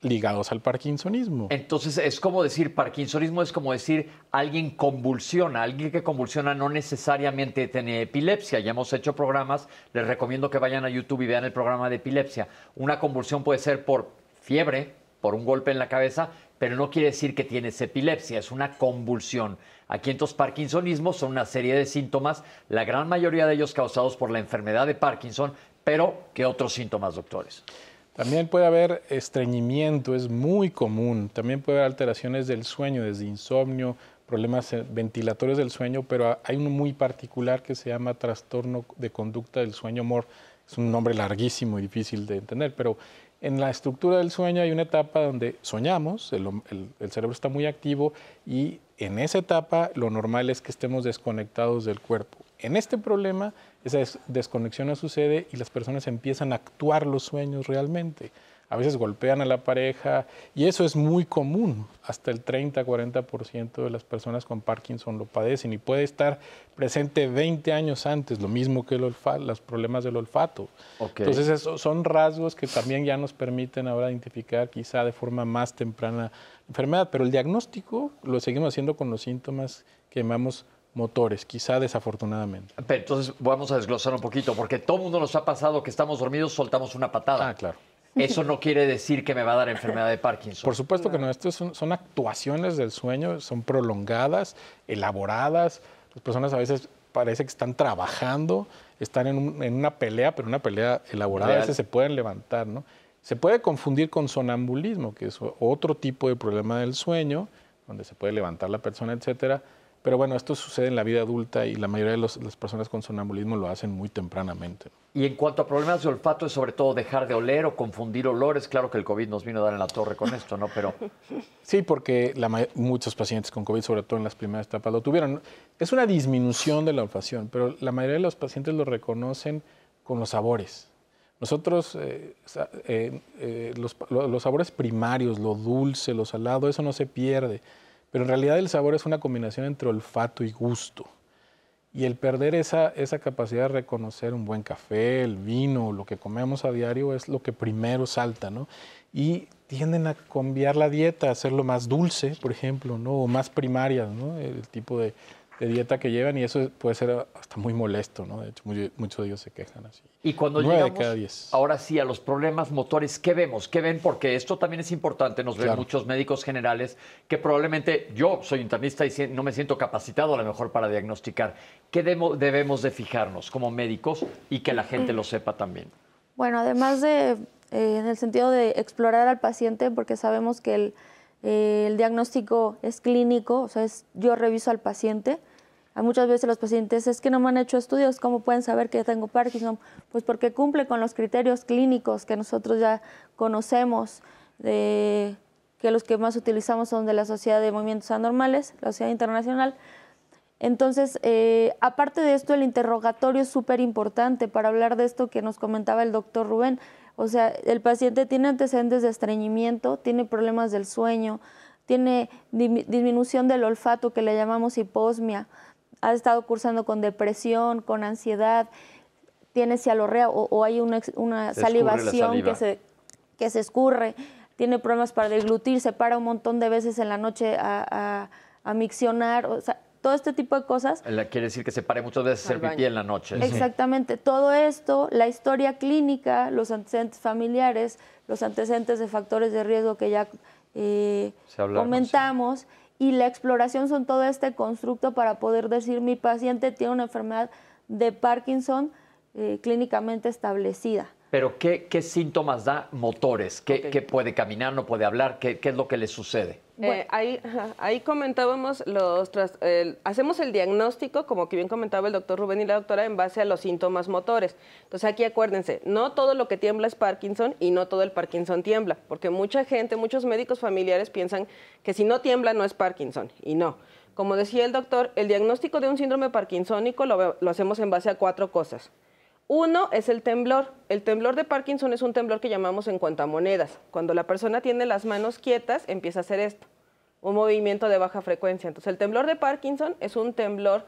ligados al parkinsonismo. Entonces es como decir, parkinsonismo es como decir alguien convulsiona, alguien que convulsiona no necesariamente tiene epilepsia. Ya hemos hecho programas, les recomiendo que vayan a YouTube y vean el programa de epilepsia. Una convulsión puede ser por fiebre, por un golpe en la cabeza, pero no quiere decir que tienes epilepsia, es una convulsión. Aquí entonces Parkinsonismo son una serie de síntomas, la gran mayoría de ellos causados por la enfermedad de Parkinson, pero ¿qué otros síntomas, doctores? También puede haber estreñimiento, es muy común. También puede haber alteraciones del sueño, desde insomnio, problemas eh, ventilatorios del sueño, pero hay uno muy particular que se llama trastorno de conducta del sueño MOR. Es un nombre larguísimo y difícil de entender, pero en la estructura del sueño hay una etapa donde soñamos, el, el, cerebro está muy activo y en esa etapa lo normal es que estemos desconectados del cuerpo. En este problema esa desconexión no sucede y las personas empiezan a actuar los sueños realmente a veces golpean a la pareja y eso es muy común. Hasta el 30-40% de las personas con Parkinson lo padecen y puede estar presente 20 años antes, lo mismo que el olfato, los problemas del olfato. Entonces esos son rasgos que también ya nos permiten ahora identificar quizá de forma más temprana la enfermedad, pero el diagnóstico lo seguimos haciendo con los síntomas que llamamos motores, quizá desafortunadamente. entonces vamos a desglosar un poquito, porque todo el mundo nos ha pasado que estamos dormidos, soltamos una patada. Ah, claro. Eso no quiere decir que me va a dar enfermedad de Parkinson. Por supuesto que no, estas son, actuaciones del sueño, son prolongadas, elaboradas. Las personas a veces parece que están trabajando, están en, una pelea, pero una pelea elaborada, a veces se pueden levantar, ¿no? Se puede confundir con sonambulismo, que es otro tipo de problema del sueño, donde se puede levantar la persona, etcétera, pero bueno, esto sucede en la vida adulta y la mayoría de las personas con sonambulismo lo hacen muy tempranamente. Y en cuanto a problemas de olfato, es sobre todo dejar de oler o confundir olores. Claro que el COVID nos vino a dar en la torre con esto, ¿no? Pero... *laughs* Sí, porque muchos pacientes con COVID, sobre todo en las primeras etapas, lo tuvieron. Es una disminución de la olfacción, pero la mayoría de los pacientes lo reconocen con los sabores. Nosotros, eh, eh, eh, los sabores primarios, lo dulce, lo salado, eso no se pierde. Pero en realidad el sabor es una combinación entre olfato y gusto. Y el perder esa, esa capacidad de reconocer un buen café, el vino, lo que comemos a diario es lo que primero salta, ¿no? Y tienden a cambiar la dieta, a hacerlo más dulce, por ejemplo, ¿no? O más primaria, ¿no? El tipo de, de dieta que llevan y eso puede ser hasta muy molesto, ¿no? De hecho, muchos de ellos se quejan así. Y cuando llegamos, ahora sí, a los problemas motores, ¿qué vemos? ¿Qué ven? Porque esto también es importante, nos ven muchos médicos generales que probablemente yo soy internista y no me siento capacitado a lo mejor para diagnosticar. ¿Qué debemos de fijarnos como médicos y que la gente lo sepa también? Bueno, además de, eh, en el sentido de explorar al paciente, porque sabemos que el el diagnóstico es clínico, o sea, es, yo reviso al paciente. Muchas veces los pacientes es que no me han hecho estudios, ¿cómo pueden saber que tengo Parkinson? Pues porque cumple con los criterios clínicos que nosotros ya conocemos, de, que los que más utilizamos son de la Sociedad de Movimientos Anormales, la Sociedad Internacional. Entonces, eh, aparte de esto, el interrogatorio es súper importante para hablar de esto que nos comentaba el doctor Rubén. O sea, el paciente tiene antecedentes de estreñimiento, tiene problemas del sueño, tiene disminución del olfato que le llamamos hiposmia, ha estado cursando con depresión, con ansiedad, tiene cialorrea o, hay una, salivación que, se, que se escurre, tiene problemas para deglutir, se para un montón de veces en la noche a, a, miccionar. O sea, todo este tipo de cosas. Quiere decir que se pare muchas veces el pipí en la noche. Exactamente. Todo esto, la historia clínica, los antecedentes familiares, los antecedentes de factores de riesgo que ya eh, comentamos, y la exploración son todo este constructo para poder decir mi paciente tiene una enfermedad de Parkinson eh, clínicamente establecida. Pero ¿qué, síntomas da motores? ¿Qué, puede caminar, no puede hablar? ¿Qué, es lo que le sucede? Eh, ahí, ahí, comentábamos, los hacemos el diagnóstico, como que bien comentaba el doctor Rubén y la doctora, en base a los síntomas motores. Entonces aquí acuérdense, no todo lo que tiembla es Parkinson y no todo el Parkinson tiembla, porque mucha gente, muchos médicos familiares piensan que si no tiembla no es Parkinson, y no. Como decía el doctor, el diagnóstico de un síndrome parkinsónico lo, lo hacemos en base a cuatro cosas. Uno es el temblor. El temblor de Parkinson es un temblor que llamamos en cuanto a monedas. Cuando la persona tiene las manos quietas, empieza a hacer esto, un movimiento de baja frecuencia. Entonces, el temblor de Parkinson es un temblor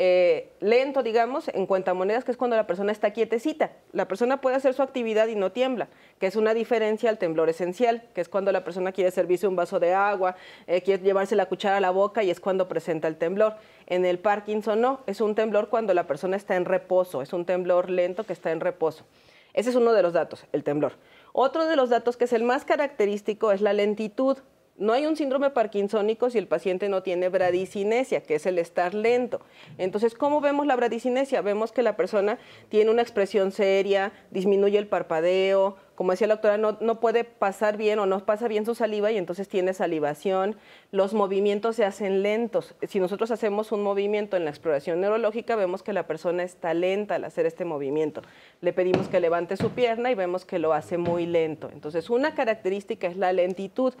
eh, lento, digamos, en cuentamonedas, que es cuando la persona está quietecita. La persona puede hacer su actividad y no tiembla, que es una diferencia al temblor esencial, que es cuando la persona quiere servirse un vaso de agua, eh, quiere llevarse la cuchara a la boca y es cuando presenta el temblor. En el Parkinson no, es un temblor cuando la persona está en reposo, es un temblor lento que está en reposo. Ese es uno de los datos, el temblor. Otro de los datos que es el más característico es la lentitud. No hay un síndrome parkinsónico si el paciente no tiene bradicinesia, que es el estar lento. Entonces, ¿cómo vemos la bradicinesia? Vemos que la persona tiene una expresión seria, disminuye el parpadeo, como decía la doctora, no, puede pasar bien o no pasa bien su saliva y entonces tiene salivación. Los movimientos se hacen lentos. Si nosotros hacemos un movimiento en la exploración neurológica, vemos que la persona está lenta al hacer este movimiento. Le pedimos que levante su pierna y vemos que lo hace muy lento. Entonces, una característica es la lentitud.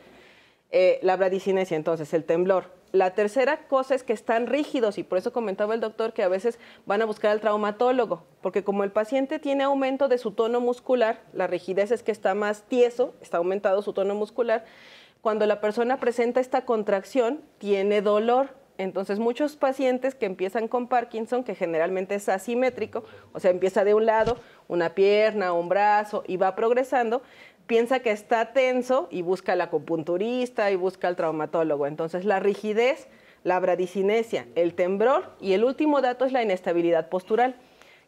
Eh, la bradicinesia, entonces, el temblor. La tercera cosa es que están rígidos y por eso comentaba el doctor que a veces van a buscar al traumatólogo, porque como el paciente tiene aumento de su tono muscular, la rigidez es que está más tieso, está aumentado su tono muscular, cuando la persona presenta esta contracción, tiene dolor. Entonces, muchos pacientes que empiezan con Parkinson, que generalmente es asimétrico, o sea, empieza de un lado, una pierna, un brazo, y va progresando, piensa que está tenso y busca al acupunturista y busca al traumatólogo. Entonces, la rigidez, la bradicinesia, el temblor y el último dato es la inestabilidad postural.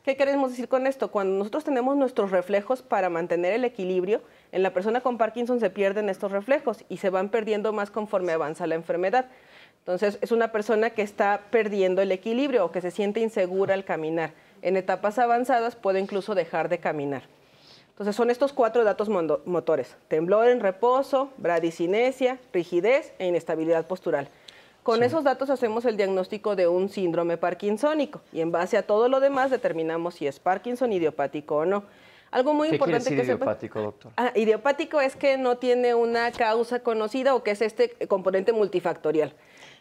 ¿Qué queremos decir con esto? Cuando nosotros tenemos nuestros reflejos para mantener el equilibrio, en la persona con Parkinson se pierden estos reflejos y se van perdiendo más conforme avanza la enfermedad. Entonces, es una persona que está perdiendo el equilibrio o que se siente insegura al caminar. En etapas avanzadas puede incluso dejar de caminar. Entonces son estos cuatro datos motores, temblor en reposo, bradicinesia, rigidez e inestabilidad postural. Con esos datos hacemos el diagnóstico de un síndrome parkinsónico y en base a todo lo demás determinamos si es Parkinson idiopático o no. Algo muy importante que idiopático, doctor? Ah, idiopático es que no tiene una causa conocida o que es este componente multifactorial.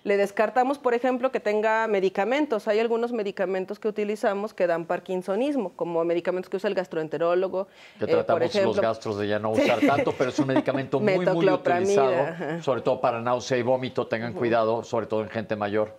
Le descartamos, por ejemplo, que tenga medicamentos. Hay algunos medicamentos que utilizamos que dan parkinsonismo, como medicamentos que usa el gastroenterólogo. Que eh, tratamos los gastros de ya no *laughs* usar tanto, pero es un medicamento muy, muy utilizado, sobre todo para náusea y vómito. Tengan cuidado, sobre todo en gente mayor.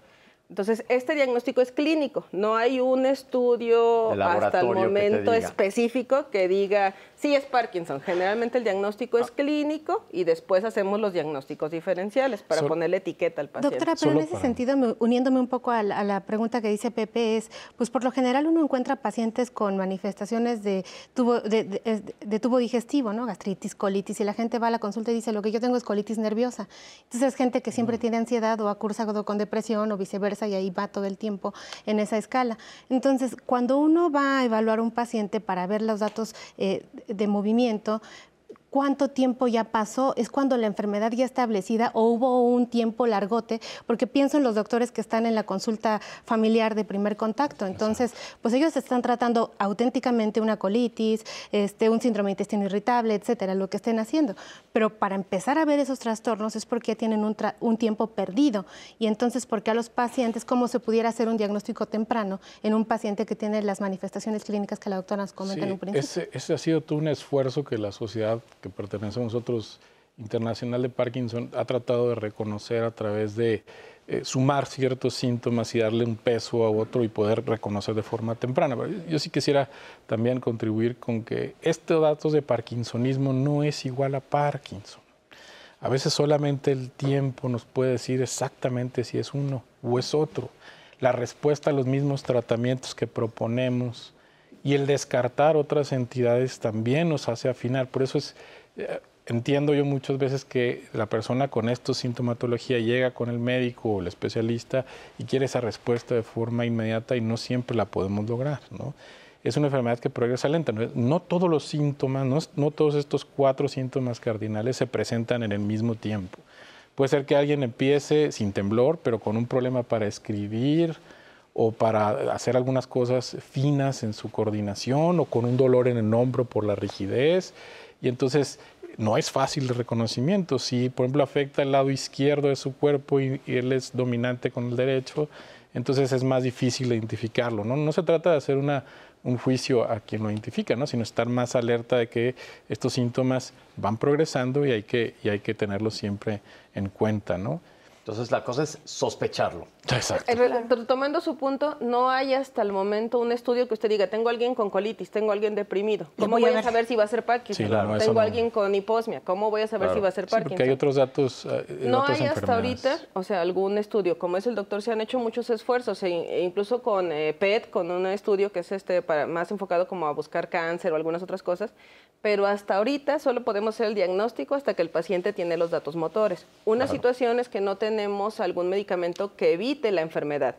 Entonces, este diagnóstico es clínico, no hay un estudio hasta el momento específico que diga, sí es Parkinson. Generalmente el diagnóstico es clínico y después hacemos los diagnósticos diferenciales para ponerle etiqueta al paciente. Doctora, pero en ese sentido, uniéndome un poco a la, pregunta que dice Pepe, es, pues por lo general uno encuentra pacientes con manifestaciones de tubo, de, tubo digestivo, ¿no? Gastritis, colitis, y la gente va a la consulta y dice, lo que yo tengo es colitis nerviosa. Entonces es gente que siempre tiene ansiedad o ha cursado con depresión o viceversa y ahí va todo el tiempo en esa escala. Entonces, cuando uno va a evaluar un paciente para ver los datos eh, de movimiento, cuánto tiempo ya pasó, es cuando la enfermedad ya establecida o hubo un tiempo largote, porque pienso en los doctores que están en la consulta familiar de primer contacto. Entonces, pues ellos están tratando auténticamente una colitis, este, un síndrome de intestino irritable, etcétera, lo que estén haciendo. Pero para empezar a ver esos trastornos es porque tienen un, un tiempo perdido. Y entonces, porque a los pacientes, ¿cómo se pudiera hacer un diagnóstico temprano en un paciente que tiene las manifestaciones clínicas que la doctora nos comenta en un principio? Ese, ese ha sido todo un esfuerzo que la sociedad que pertenece a nosotros, Internacional de Parkinson, ha tratado de reconocer a través de eh, sumar ciertos síntomas y darle un peso a otro y poder reconocer de forma temprana. yo sí quisiera también contribuir con que estos datos de parkinsonismo no es igual a Parkinson. A veces solamente el tiempo nos puede decir exactamente si es uno o es otro. La respuesta a los mismos tratamientos que proponemos y el descartar otras entidades también nos hace afinar. Por eso es eh, entiendo yo muchas veces que la persona con esta sintomatología llega con el médico o el especialista y quiere esa respuesta de forma inmediata y no siempre la podemos lograr, ¿no? Es una enfermedad que progresa lenta. No, todos los síntomas, no, no todos estos cuatro síntomas cardinales se presentan en el mismo tiempo. Puede ser que alguien empiece sin temblor, pero con un problema para escribir o para hacer algunas cosas finas en su coordinación o con un dolor en el hombro por la rigidez y entonces no es fácil de reconocimiento. Si, por ejemplo, afecta el lado izquierdo de su cuerpo y, él es dominante con el derecho, entonces es más difícil identificarlo. No, no se trata de hacer una, un juicio a quien lo identifica, ¿no? sino estar más alerta de que estos síntomas van progresando y hay que, y hay que tenerlos siempre en cuenta. ¿no? Entonces la cosa es sospecharlo. Exacto. Eh, tomando su punto, no hay hasta el momento un estudio que usted diga, tengo alguien con colitis, tengo alguien deprimido. ¿Cómo voy, a, saber si va a ser Parkinson? tengo a alguien con hiposmia. ¿Cómo voy a saber si va a ser Parkinson? porque hay otros datos. Eh, no hay hasta ahorita, o sea, algún estudio. Como es el doctor, se han hecho muchos esfuerzos, e, e incluso con eh, PET, con un estudio que es este para, más enfocado como a buscar cáncer o algunas otras cosas, pero hasta ahorita solo podemos hacer el diagnóstico hasta que el paciente tiene los datos motores. Una situación es que no tenemos algún medicamento que evite la enfermedad.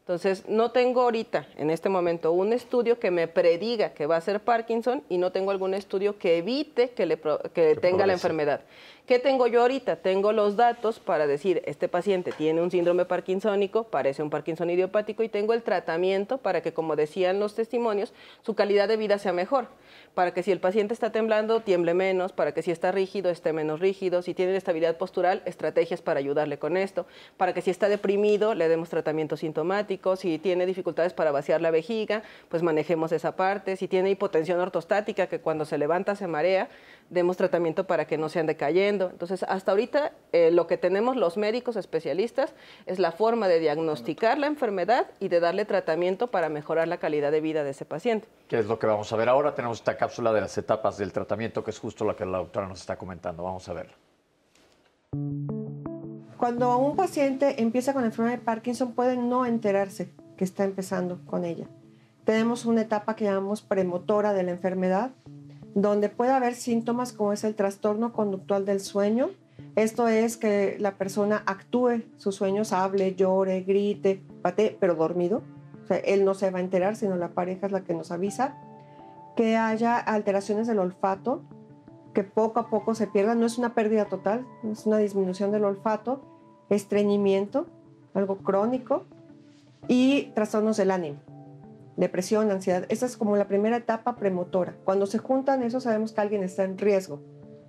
Entonces, no tengo ahorita, en este momento, un estudio que me prediga que va a ser Parkinson y no tengo algún estudio que evite que, le que tenga la enfermedad. ¿Qué tengo yo ahorita? Tengo los datos para decir, este paciente tiene un síndrome parkinsónico, parece un Parkinson idiopático y tengo el tratamiento para que, como decían los testimonios, su calidad de vida sea mejor. Para que si el paciente está temblando, tiemble menos, para que si está rígido, esté menos rígido, si tiene estabilidad postural, estrategias para ayudarle con esto, para que si está deprimido, le demos tratamiento sintomático, si tiene dificultades para vaciar la vejiga, pues manejemos esa parte, si tiene hipotensión ortostática, que cuando se levanta se marea, demos tratamiento para que no se ande cayendo. Entonces, hasta ahorita eh, lo que tenemos los médicos especialistas es la forma de diagnosticar la enfermedad y de darle tratamiento para mejorar la calidad de vida de ese paciente. ¿Qué es lo que vamos a ver ahora? Tenemos esta cápsula de las etapas del tratamiento, que es justo lo que la doctora nos está comentando. Vamos a verla. Cuando un paciente empieza con la enfermedad de Parkinson, puede no enterarse que está empezando con ella. Tenemos una etapa que llamamos premotora de la enfermedad, donde puede haber síntomas como es el trastorno conductual del sueño. Esto es que la persona actúe sus sueños, hable, llore, grite, patee, pero dormido. O sea, él no se va a enterar, sino la pareja es la que nos avisa. Que haya alteraciones del olfato, que poco a poco se pierda. No es una pérdida total, es una disminución del olfato, estreñimiento, algo crónico, y trastornos del ánimo depresión, ansiedad. Esa es como la primera etapa premotora. Cuando se juntan eso sabemos que alguien está en riesgo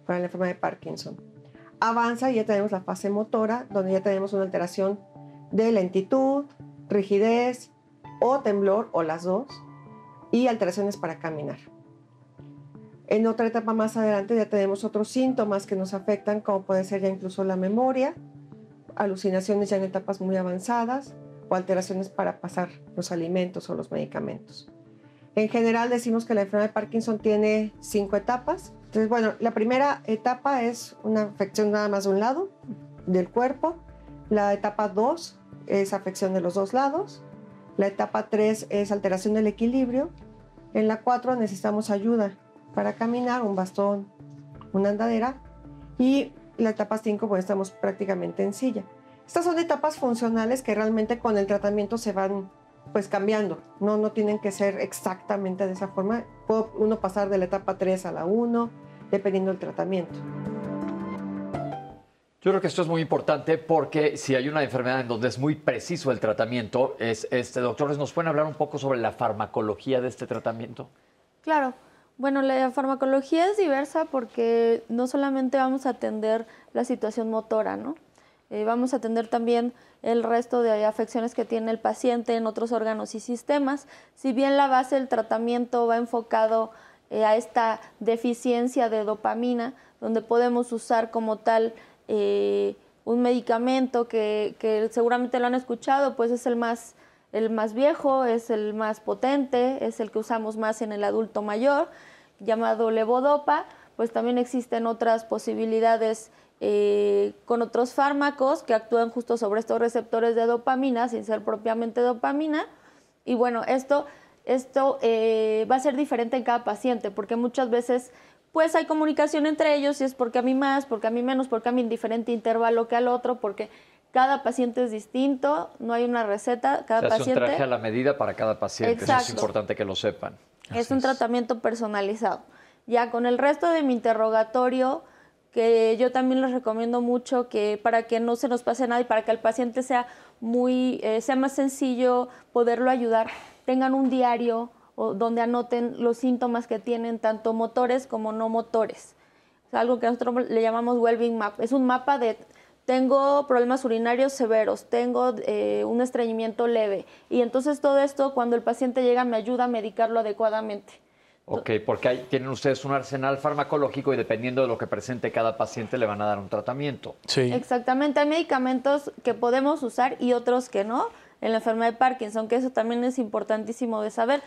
para la enfermedad de Parkinson. Avanza y ya tenemos la fase motora, donde ya tenemos una alteración de lentitud, rigidez o temblor, o las dos, y alteraciones para caminar. En otra etapa más adelante ya tenemos otros síntomas que nos afectan, como puede ser ya incluso la memoria, alucinaciones ya en etapas muy avanzadas, o alteraciones para pasar los alimentos o los medicamentos. En general decimos que la enfermedad de Parkinson tiene cinco etapas. Entonces, bueno, la primera etapa es una afección nada más de un lado del cuerpo. La etapa 2 es afección de los dos lados. La etapa 3 es alteración del equilibrio. En la 4 necesitamos ayuda para caminar, un bastón, una andadera. Y la etapa 5, pues estamos prácticamente en silla. Estas son etapas funcionales que realmente con el tratamiento se van pues cambiando, no, no tienen que ser exactamente de esa forma. Puede uno pasar de la etapa 3 a la 1, dependiendo del tratamiento. Yo creo que esto es muy importante porque si hay una enfermedad en donde es muy preciso el tratamiento, es, este, doctores, ¿nos pueden hablar un poco sobre la farmacología de este tratamiento? Claro. Bueno, la farmacología es diversa porque no solamente vamos a atender la situación motora, ¿no? Eh, vamos a atender también el resto de afecciones que tiene el paciente en otros órganos y sistemas. Si bien la base del tratamiento va enfocado eh, a esta deficiencia de dopamina, donde podemos usar como tal eh, un medicamento que, que, seguramente lo han escuchado, pues es el más, el más viejo, es el más potente, es el que usamos más en el adulto mayor, llamado levodopa, pues también existen otras posibilidades eh, con otros fármacos que actúan justo sobre estos receptores de dopamina sin ser propiamente dopamina. Y bueno, esto, esto eh, va a ser diferente en cada paciente porque muchas veces pues hay comunicación entre ellos y es porque a mí más, porque a mí menos, porque a mí en diferente intervalo que al otro, porque cada paciente es distinto, no hay una receta, cada paciente... un traje a la medida para cada paciente, eso es importante que lo sepan. Es un tratamiento personalizado. Ya con el resto de mi interrogatorio, que yo también les recomiendo mucho que para que no se nos pase nada y para que el paciente sea muy eh, sea más sencillo poderlo ayudar, tengan un diario o donde anoten los síntomas que tienen tanto motores como no motores. Es algo que nosotros le llamamos well-being map. Es un mapa de tengo problemas urinarios severos, tengo eh, un estreñimiento leve y entonces todo esto cuando el paciente llega me ayuda a medicarlo adecuadamente. Ok, porque ahí tienen ustedes un arsenal farmacológico y dependiendo de lo que presente cada paciente le van a dar un tratamiento. Sí. Exactamente, hay medicamentos que podemos usar y otros que no en la enfermedad de Parkinson, que eso también es importantísimo de saber.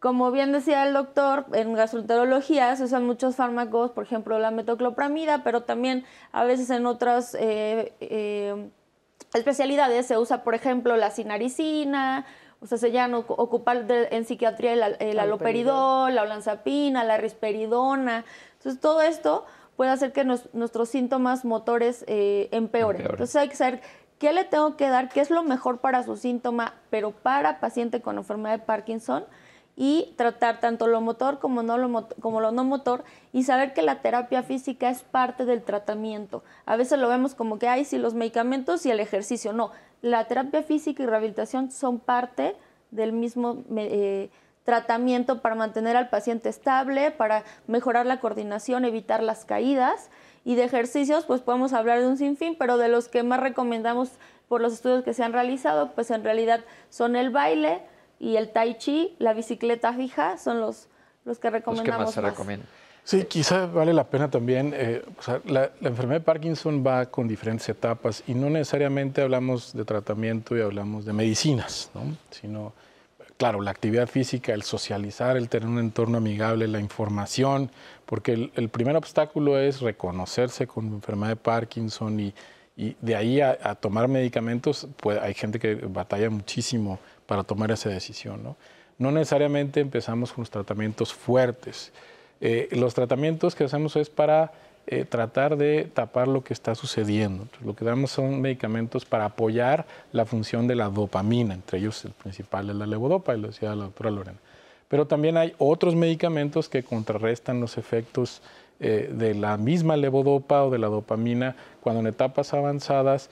Como bien decía el doctor, en gastroenterología se usan muchos fármacos, por ejemplo la metoclopramida, pero también a veces en otras eh, eh, especialidades se usa, por ejemplo, la sinaricina, o sea, se llaman ocupar en psiquiatría el, el aloperidol, la olanzapina, la risperidona. Entonces, todo esto puede hacer que nuestros síntomas motores eh, empeoren. Entonces, hay que saber qué le tengo que dar, qué es lo mejor para su síntoma, pero para paciente con enfermedad de Parkinson y tratar tanto lo motor como, no lo, como lo no motor y saber que la terapia física es parte del tratamiento. A veces lo vemos como que hay si los medicamentos y el ejercicio. No, la terapia física y rehabilitación son parte del mismo eh, tratamiento para mantener al paciente estable, para mejorar la coordinación, evitar las caídas. Y de ejercicios, pues podemos hablar de un sinfín, pero de los que más recomendamos por los estudios que se han realizado, pues en realidad son el baile, y el tai chi, la bicicleta fija, son los, los que recomendamos. Los que más se recomiendan. Sí, quizá vale la pena también, eh, sea, la, enfermedad de Parkinson va con diferentes etapas y no necesariamente hablamos de tratamiento y hablamos de medicinas, ¿no? sino, claro, la actividad física, el socializar, el tener un entorno amigable, la información, porque el, primer obstáculo es reconocerse con enfermedad de Parkinson y, y de ahí a, a, tomar medicamentos, pues hay gente que batalla muchísimo para tomar esa decisión. No, no necesariamente empezamos con los tratamientos fuertes. Eh, los tratamientos que hacemos es para eh, tratar de tapar lo que está sucediendo. lo que damos son medicamentos para apoyar la función de la dopamina, entre ellos el principal es la levodopa, y lo decía la doctora Lorena. Pero también hay otros medicamentos que contrarrestan los efectos eh, de la misma levodopa o de la dopamina cuando en etapas avanzadas,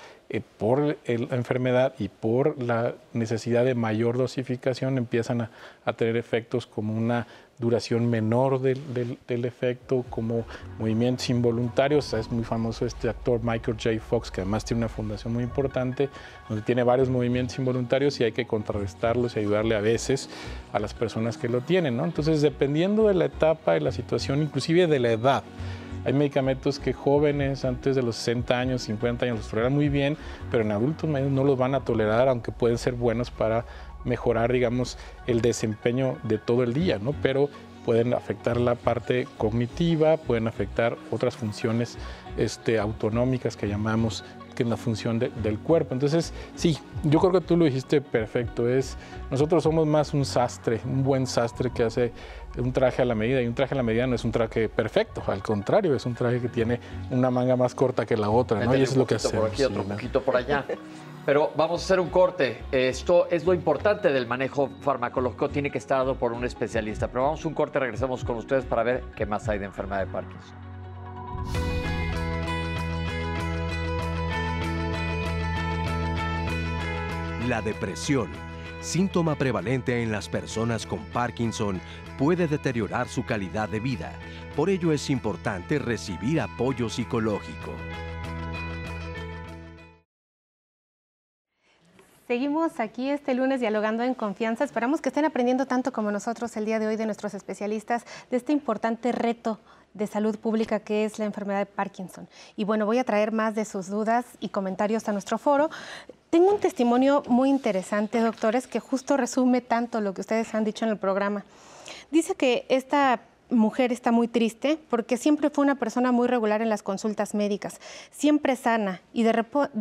por la enfermedad y por la necesidad de mayor dosificación, empiezan a tener efectos como una duración menor del, del, efecto, como movimientos involuntarios. Es muy famoso este actor Michael J. Fox, que además tiene una fundación muy importante, donde tiene varios movimientos involuntarios y hay que contrarrestarlos y ayudarle a veces a las personas que lo tienen. ¿no? Entonces, dependiendo de la etapa, de la situación, inclusive de la edad, hay medicamentos que jóvenes antes de los 60 años, 50 años los toleran muy bien, pero en adultos no los van a tolerar, aunque pueden ser buenos para mejorar, digamos, el desempeño de todo el día, ¿no? Pero pueden afectar la parte cognitiva, pueden afectar otras funciones este, autonómicas que llamamos que es la función del cuerpo. Entonces, sí, yo creo que tú lo dijiste perfecto. Es, nosotros somos más un sastre, un buen sastre que hace un traje a la medida. Y un traje a la medida no es un traje perfecto, al contrario, es un traje que tiene una manga más corta que la otra. ¿no? Y es lo que hacemos. Por aquí, otro poquito por allá. *laughs* Pero vamos a hacer un corte. Esto es lo importante del manejo farmacológico, tiene que estar dado por un especialista. Pero vamos a un corte, regresamos con ustedes para ver qué más hay de enfermedad de Parkinson. La depresión, síntoma prevalente en las personas con Parkinson, puede deteriorar su calidad de vida. Por ello es importante recibir apoyo psicológico. Seguimos aquí este lunes dialogando en confianza. Esperamos que estén aprendiendo tanto como nosotros el día de hoy de nuestros especialistas de este importante reto de salud pública que es la enfermedad de Parkinson. Y bueno, voy a traer más de sus dudas y comentarios a nuestro foro. Tengo un testimonio muy interesante, doctores, que justo resume tanto lo que ustedes han dicho en el programa. Dice que esta mujer está muy triste porque siempre fue una persona muy regular en las consultas médicas, siempre sana y de,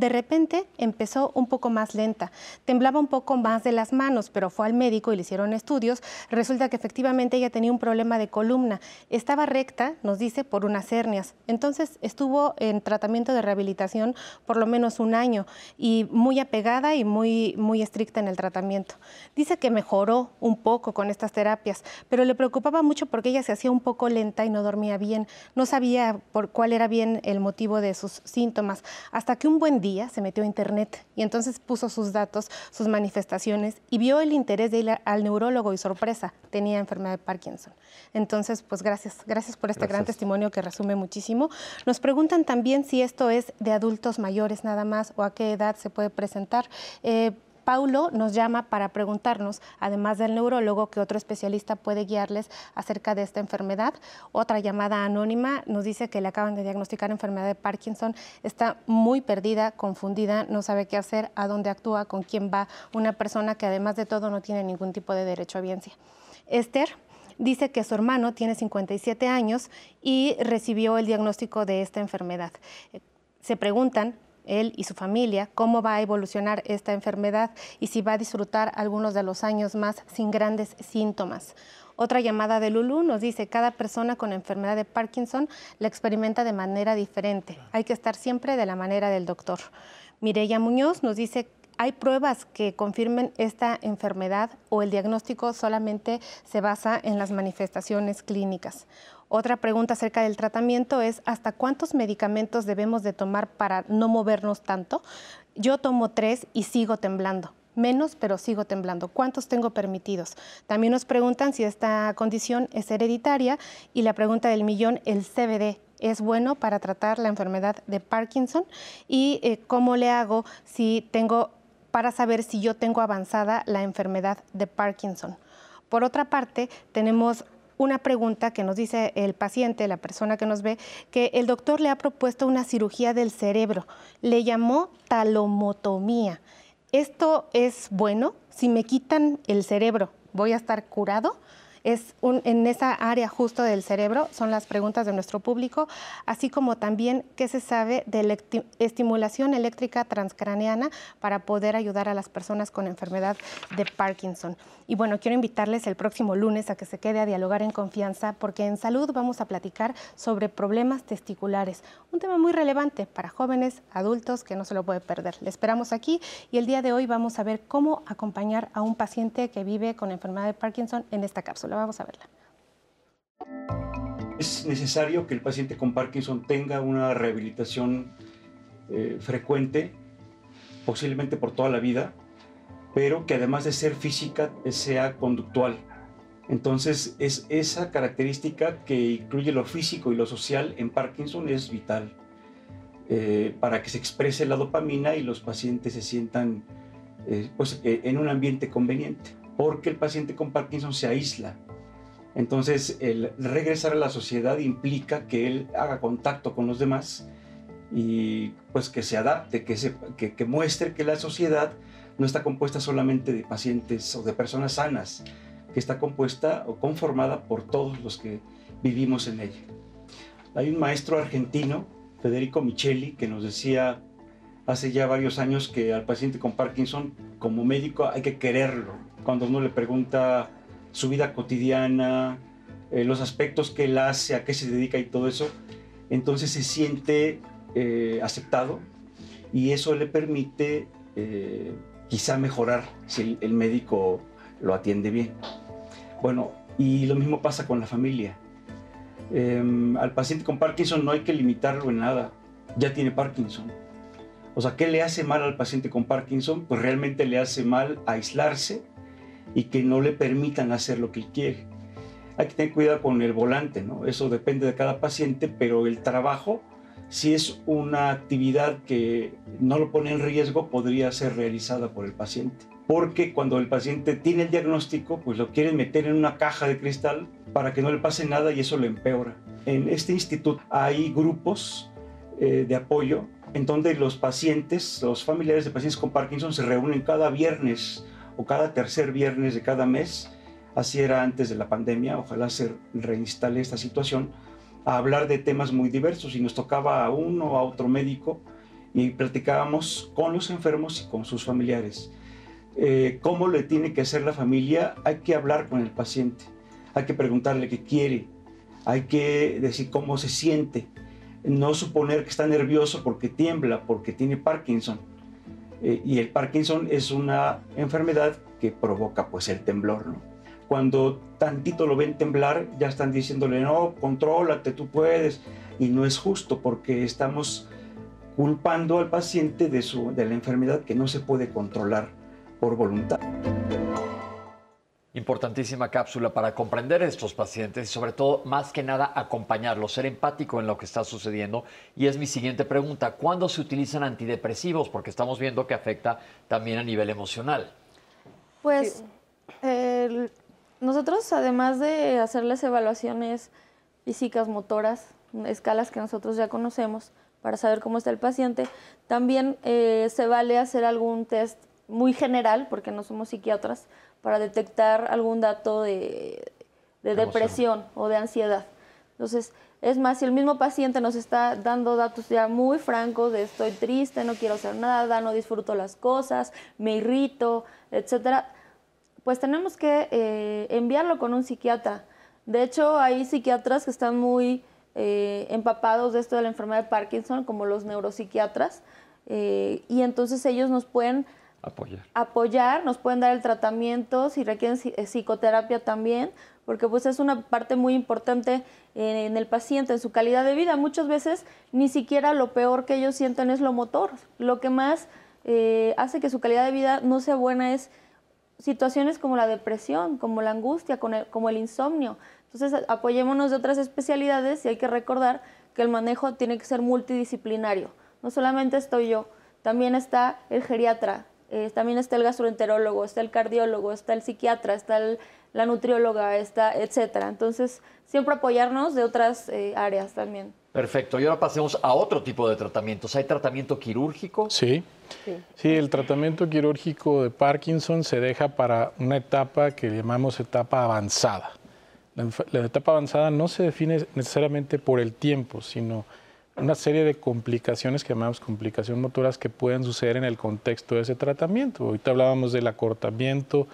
repente empezó un poco más lenta, temblaba un poco más de las manos, pero fue al médico y le hicieron estudios, resulta que efectivamente ella tenía un problema de columna, estaba recta, nos dice, por unas hernias, entonces estuvo en tratamiento de rehabilitación por lo menos un año y muy apegada y muy, muy estricta en el tratamiento. Dice que mejoró un poco con estas terapias, pero le preocupaba mucho porque ella se hacía un poco lenta y no dormía bien. No sabía por cuál era bien el motivo de sus síntomas, hasta que un buen día se metió a internet y entonces puso sus datos, sus manifestaciones y vio el interés de ir al neurólogo y sorpresa, tenía enfermedad de Parkinson. Entonces, pues gracias, gracias por este gran testimonio que resume muchísimo. Nos preguntan también si esto es de adultos mayores nada más o a qué edad se puede presentar. Eh, Paulo nos llama para preguntarnos, además del neurólogo, que otro especialista puede guiarles acerca de esta enfermedad. Otra llamada anónima nos dice que le acaban de diagnosticar enfermedad de Parkinson, está muy perdida, confundida, no sabe qué hacer, a dónde actúa, con quién va, una persona que además de todo no tiene ningún tipo de derecho a biencia. Esther dice que su hermano tiene 57 años y recibió el diagnóstico de esta enfermedad. Se preguntan él y su familia, cómo va a evolucionar esta enfermedad y si va a disfrutar algunos de los años más sin grandes síntomas. Otra llamada de Lulu nos dice, cada persona con enfermedad de Parkinson la experimenta de manera diferente. Hay que estar siempre de la manera del doctor. Mireya Muñoz nos dice, ¿hay pruebas que confirmen esta enfermedad o el diagnóstico solamente se basa en las manifestaciones clínicas? Otra pregunta acerca del tratamiento es hasta cuántos medicamentos debemos de tomar para no movernos tanto. Yo tomo tres y sigo temblando. Menos, pero sigo temblando. ¿Cuántos tengo permitidos? También nos preguntan si esta condición es hereditaria y la pregunta del millón, el CBD, es bueno para tratar la enfermedad de Parkinson y eh, cómo le hago si tengo para saber si yo tengo avanzada la enfermedad de Parkinson. Por otra parte, tenemos una pregunta que nos dice el paciente, la persona que nos ve, que el doctor le ha propuesto una cirugía del cerebro. Le llamó talomotomía. ¿Esto es bueno? Si me quitan el cerebro, ¿voy a estar curado? Es en esa área justo del cerebro, son las preguntas de nuestro público, así como también qué se sabe de la estimulación eléctrica transcraneana para poder ayudar a las personas con enfermedad de Parkinson. Y bueno, quiero invitarles el próximo lunes a que se quede a dialogar en confianza porque en salud vamos a platicar sobre problemas testiculares, un tema muy relevante para jóvenes, adultos que no se lo puede perder. Le esperamos aquí y el día de hoy vamos a ver cómo acompañar a un paciente que vive con enfermedad de Parkinson en esta cápsula. Vamos a verla. Es necesario que el paciente con Parkinson tenga una rehabilitación eh, frecuente, posiblemente por toda la vida, pero que además de ser física sea conductual. Entonces, es esa característica que incluye lo físico y lo social en Parkinson es vital eh, para que se exprese la dopamina y los pacientes se sientan eh, pues, en un ambiente conveniente, porque el paciente con Parkinson se aísla entonces, el regresar a la sociedad implica que él haga contacto con los demás y pues que se adapte, que, que, muestre que la sociedad no está compuesta solamente de pacientes o de personas sanas, que está compuesta o conformada por todos los que vivimos en ella. Hay un maestro argentino, Federico Micheli, que nos decía hace ya varios años que al paciente con Parkinson, como médico, hay que quererlo. Cuando uno le pregunta su vida cotidiana, eh, los aspectos que él hace, a qué se dedica y todo eso, entonces se siente eh, aceptado y eso le permite eh, quizá mejorar si el, médico lo atiende bien. Bueno, y lo mismo pasa con la familia. Em, al paciente con Parkinson no hay que limitarlo en nada, ya tiene Parkinson. O sea, ¿qué le hace mal al paciente con Parkinson? Pues realmente le hace mal aislarse, y que no le permitan hacer lo que quiere. Hay que tener cuidado con el volante, ¿no? Eso depende de cada paciente, pero el trabajo, si es una actividad que no lo pone en riesgo, podría ser realizada por el paciente. Porque cuando el paciente tiene el diagnóstico, pues lo quieren meter en una caja de cristal para que no le pase nada y eso lo empeora. En este instituto hay grupos eh, de apoyo en donde los pacientes, los familiares de pacientes con Parkinson se reúnen cada viernes o cada tercer viernes de cada mes, así era antes de la pandemia, ojalá se reinstale esta situación, a hablar de temas muy diversos y nos tocaba a uno o a otro médico y platicábamos con los enfermos y con sus familiares. Eh, ¿Cómo le tiene que hacer la familia? Hay que hablar con el paciente, hay que preguntarle qué quiere, hay que decir cómo se siente, no suponer que está nervioso porque tiembla, porque tiene Parkinson eh, y el Parkinson es una enfermedad que provoca pues el temblor, ¿no? Cuando tantito lo ven temblar, ya están diciéndole, no, contrólate, tú puedes. Y no es justo porque estamos culpando al paciente de, su, de la enfermedad que no se puede controlar por voluntad. Importantísima cápsula para comprender a estos pacientes y sobre todo, más que nada, acompañarlos, ser empático en lo que está sucediendo. Y es mi siguiente pregunta, ¿cuándo se utilizan antidepresivos? Porque estamos viendo que afecta también a nivel emocional. Pues nosotros, además de hacerles evaluaciones físicas, motoras, escalas que nosotros ya conocemos para saber cómo está el paciente, también eh, se vale hacer algún test muy general, porque no somos psiquiatras, para detectar algún dato de, depresión o de ansiedad. Entonces, es más, si el mismo paciente nos está dando datos ya muy francos de estoy triste, no quiero hacer nada, no disfruto las cosas, me irrito, etcétera, pues tenemos que eh, enviarlo con un psiquiatra. De hecho, hay psiquiatras que están muy eh, empapados de esto de la enfermedad de Parkinson, como los neuropsiquiatras, eh, y entonces ellos nos pueden Apoyar. Apoyar, nos pueden dar el tratamiento, si requieren eh, psicoterapia también, porque pues es una parte muy importante en, el paciente, en su calidad de vida. Muchas veces ni siquiera lo peor que ellos sienten es lo motor. Lo que más eh, hace que su calidad de vida no sea buena es situaciones como la depresión, como la angustia, como el insomnio. Entonces apoyémonos de otras especialidades y hay que recordar que el manejo tiene que ser multidisciplinario. No solamente estoy yo, también está el geriatra, eh, también está el gastroenterólogo, está el cardiólogo, está el psiquiatra, está la nutrióloga, está, etcétera. Entonces, siempre apoyarnos de otras eh, áreas también. Perfecto. Y ahora pasemos a otro tipo de tratamientos. ¿Hay tratamiento quirúrgico? Sí. Sí, el tratamiento quirúrgico de Parkinson se deja para una etapa que llamamos etapa avanzada. la etapa avanzada no se define necesariamente por el tiempo, sino una serie de complicaciones que llamamos complicaciones motoras que pueden suceder en el contexto de ese tratamiento. Ahorita hablábamos del acortamiento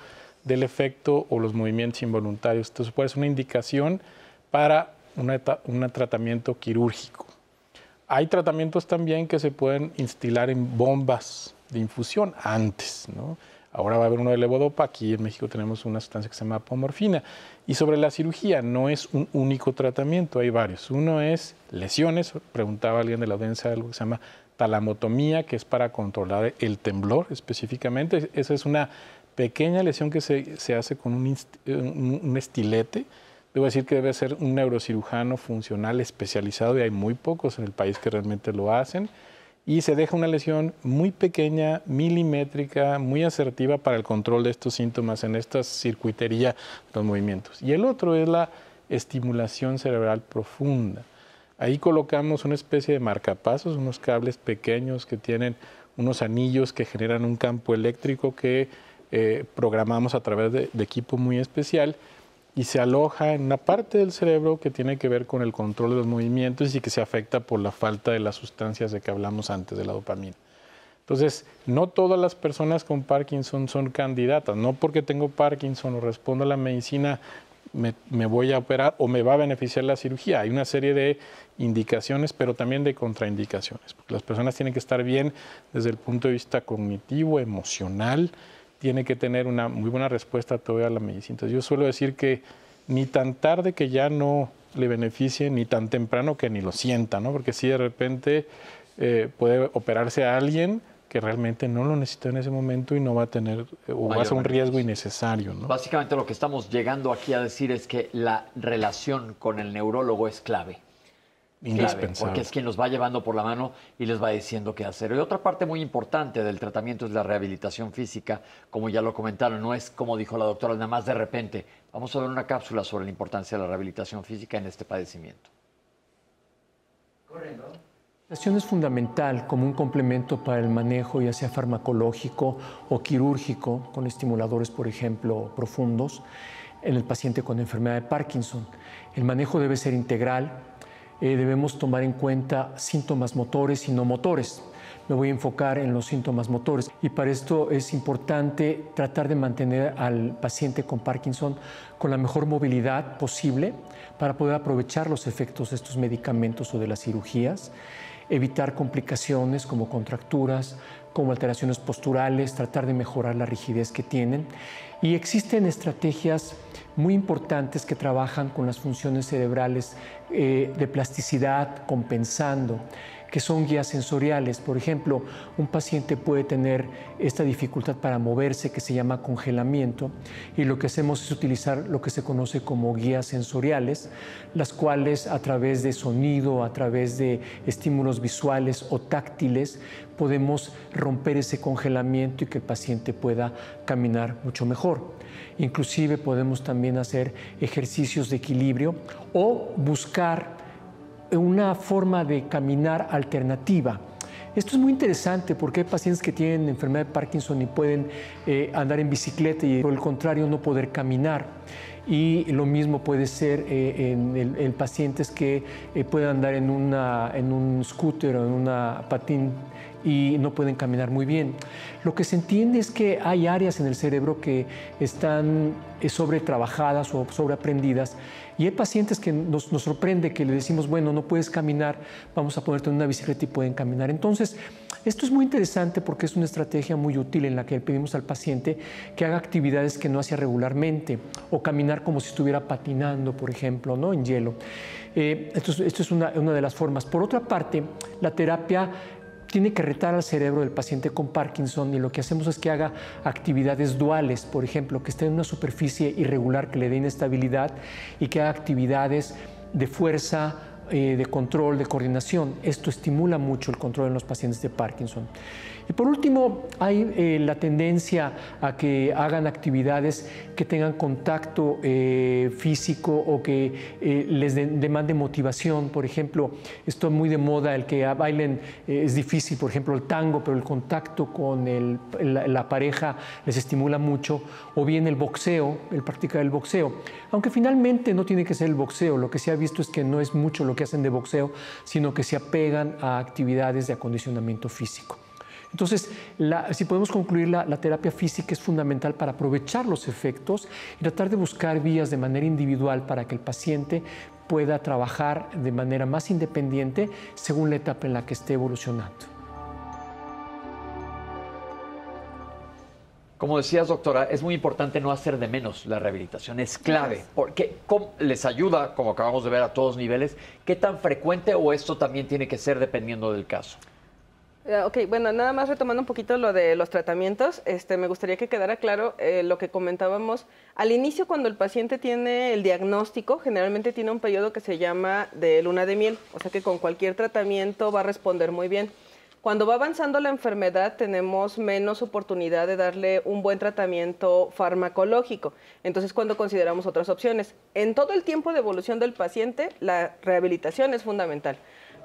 del efecto o los movimientos involuntarios. Entonces puede ser una indicación para un tratamiento quirúrgico. Hay tratamientos también que se pueden instilar en bombas de infusión antes, ¿no? Ahora va a haber uno de levodopa. Aquí en México tenemos una sustancia que se llama apomorfina. Y sobre la cirugía, no es un único tratamiento, hay varios. Uno es lesiones. Preguntaba alguien de la audiencia algo que se llama talamotomía, que es para controlar el temblor específicamente. Esa es una pequeña lesión que se, se hace con un, un, estilete. Debo decir que debe ser un neurocirujano funcional especializado y hay muy pocos en el país que realmente lo hacen y se deja una lesión muy pequeña, milimétrica, muy asertiva para el control de estos síntomas en esta circuitería de los movimientos. Y el otro es la estimulación cerebral profunda. Ahí colocamos una especie de marcapasos, unos cables pequeños que tienen unos anillos que generan un campo eléctrico que eh, programamos a través de equipo muy especial y se aloja en una parte del cerebro que tiene que ver con el control de los movimientos y que se afecta por la falta de las sustancias de que hablamos antes de la dopamina. Entonces, no todas las personas con Parkinson son candidatas. No porque tengo Parkinson o respondo a la medicina me, me, voy a operar o me va a beneficiar la cirugía. Hay una serie de indicaciones, pero también de contraindicaciones. Las personas tienen que estar bien desde el punto de vista cognitivo, emocional, tiene que tener una muy buena respuesta todavía a la medicina. Entonces yo suelo decir que ni tan tarde que ya no le beneficie, ni tan temprano que ni lo sienta, ¿no? Porque si de repente eh, puede operarse a alguien que realmente no lo necesita en ese momento y no va a tener o va a ser un riesgo innecesario. ¿no? Básicamente lo que estamos llegando aquí a decir es que la relación con el neurólogo es clave porque es quien los va llevando por la mano y les va diciendo qué hacer. Y otra parte muy importante del tratamiento es la rehabilitación física, como ya lo comentaron, no es como dijo la doctora, nada más de repente. Vamos a ver una cápsula sobre la importancia de la rehabilitación física en este padecimiento. La rehabilitación es fundamental como un complemento para el manejo, ya sea farmacológico o quirúrgico, con estimuladores, por ejemplo, profundos, en el paciente con enfermedad de Parkinson. El manejo debe ser integral, eh, debemos tomar en cuenta síntomas motores y no motores. Me voy a enfocar en los síntomas motores y para esto es importante tratar de mantener al paciente con Parkinson con la mejor movilidad posible para poder aprovechar los efectos de estos medicamentos o de las cirugías, evitar complicaciones como contracturas, como alteraciones posturales, tratar de mejorar la rigidez que tienen. Y existen estrategias muy importantes que trabajan con las funciones cerebrales eh, de plasticidad, compensando, que son guías sensoriales. Por ejemplo, un paciente puede tener esta dificultad para moverse que se llama congelamiento y lo que hacemos es utilizar lo que se conoce como guías sensoriales, las cuales a través de sonido, a través de estímulos visuales o táctiles, podemos romper ese congelamiento y que el paciente pueda caminar mucho mejor. Inclusive podemos también hacer ejercicios de equilibrio o buscar una forma de caminar alternativa. Esto es muy interesante porque hay pacientes que tienen enfermedad de Parkinson y pueden eh, andar en bicicleta y por el contrario no poder caminar. Y lo mismo puede ser eh, en, pacientes que eh, pueden andar en, una, en un scooter o en una patín y no pueden caminar muy bien. Lo que se entiende es que hay áreas en el cerebro que están eh, sobretrabajadas o sobreaprendidas y hay pacientes que nos, nos, sorprende que le decimos, bueno, no puedes caminar, vamos a ponerte en una bicicleta y pueden caminar. Entonces, esto es muy interesante porque es una estrategia muy útil en la que pedimos al paciente que haga actividades que no hacía regularmente o caminar como si estuviera patinando, por ejemplo, ¿no? en hielo. Eh, esto, es, esto es una, una de las formas. Por otra parte, la terapia tiene que retar al cerebro del paciente con Parkinson y lo que hacemos es que haga actividades duales, por ejemplo, que esté en una superficie irregular que le dé inestabilidad y que haga actividades de fuerza, eh, de control, de coordinación. Esto estimula mucho el control en los pacientes de Parkinson. Y por último, hay eh, la tendencia a que hagan actividades que tengan contacto eh, físico o que eh, les demande motivación. Por ejemplo, esto es muy de moda, el que bailen es difícil, por ejemplo, el tango, pero el contacto con la, pareja les estimula mucho. O bien el boxeo, el practicar el boxeo. Aunque finalmente no tiene que ser el boxeo, lo que se ha visto es que no es mucho lo que hacen de boxeo, sino que se apegan a actividades de acondicionamiento físico. Entonces, si podemos concluir, la, terapia física es fundamental para aprovechar los efectos y tratar de buscar vías de manera individual para que el paciente pueda trabajar de manera más independiente según la etapa en la que esté evolucionando. Como decías, doctora, es muy importante no hacer de menos la rehabilitación, es clave, porque les ayuda, como acabamos de ver, a todos niveles. ¿Qué tan frecuente o esto también tiene que ser dependiendo del caso? Eh, ok, bueno, nada más retomando un poquito lo de los tratamientos, este, me gustaría que quedara claro eh, lo que comentábamos. Al inicio, cuando el paciente tiene el diagnóstico, generalmente tiene un periodo que se llama de luna de miel, o sea que con cualquier tratamiento va a responder muy bien. Cuando va avanzando la enfermedad, tenemos menos oportunidad de darle un buen tratamiento farmacológico. Entonces, cuando consideramos otras opciones. En todo el tiempo de evolución del paciente, la rehabilitación es fundamental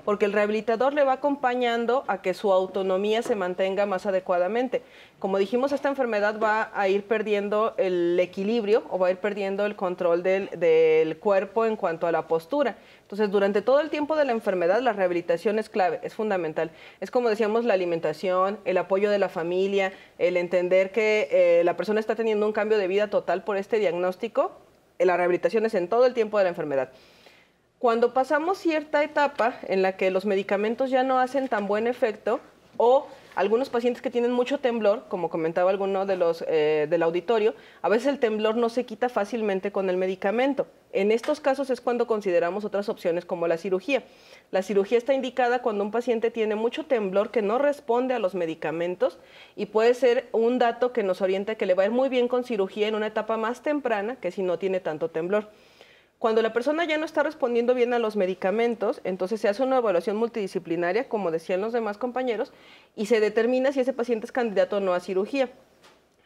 porque el rehabilitador le va acompañando a que su autonomía se mantenga más adecuadamente. Como dijimos, esta enfermedad va a ir perdiendo el equilibrio o va a ir perdiendo el control del, cuerpo en cuanto a la postura. Entonces, durante todo el tiempo de la enfermedad, la rehabilitación es clave, es fundamental. Es como decíamos, la alimentación, el apoyo de la familia, el entender que eh, la persona está teniendo un cambio de vida total por este diagnóstico. La rehabilitación es en todo el tiempo de la enfermedad. Cuando pasamos cierta etapa en la que los medicamentos ya no hacen tan buen efecto o algunos pacientes que tienen mucho temblor, como comentaba alguno de los eh, del auditorio, a veces el temblor no se quita fácilmente con el medicamento. En estos casos es cuando consideramos otras opciones como la cirugía. La cirugía está indicada cuando un paciente tiene mucho temblor que no responde a los medicamentos y puede ser un dato que nos orienta que le va a ir muy bien con cirugía en una etapa más temprana que si no tiene tanto temblor. Cuando la persona ya no está respondiendo bien a los medicamentos, entonces se hace una evaluación multidisciplinaria, como decían los demás compañeros, y se determina si ese paciente es candidato o no a cirugía.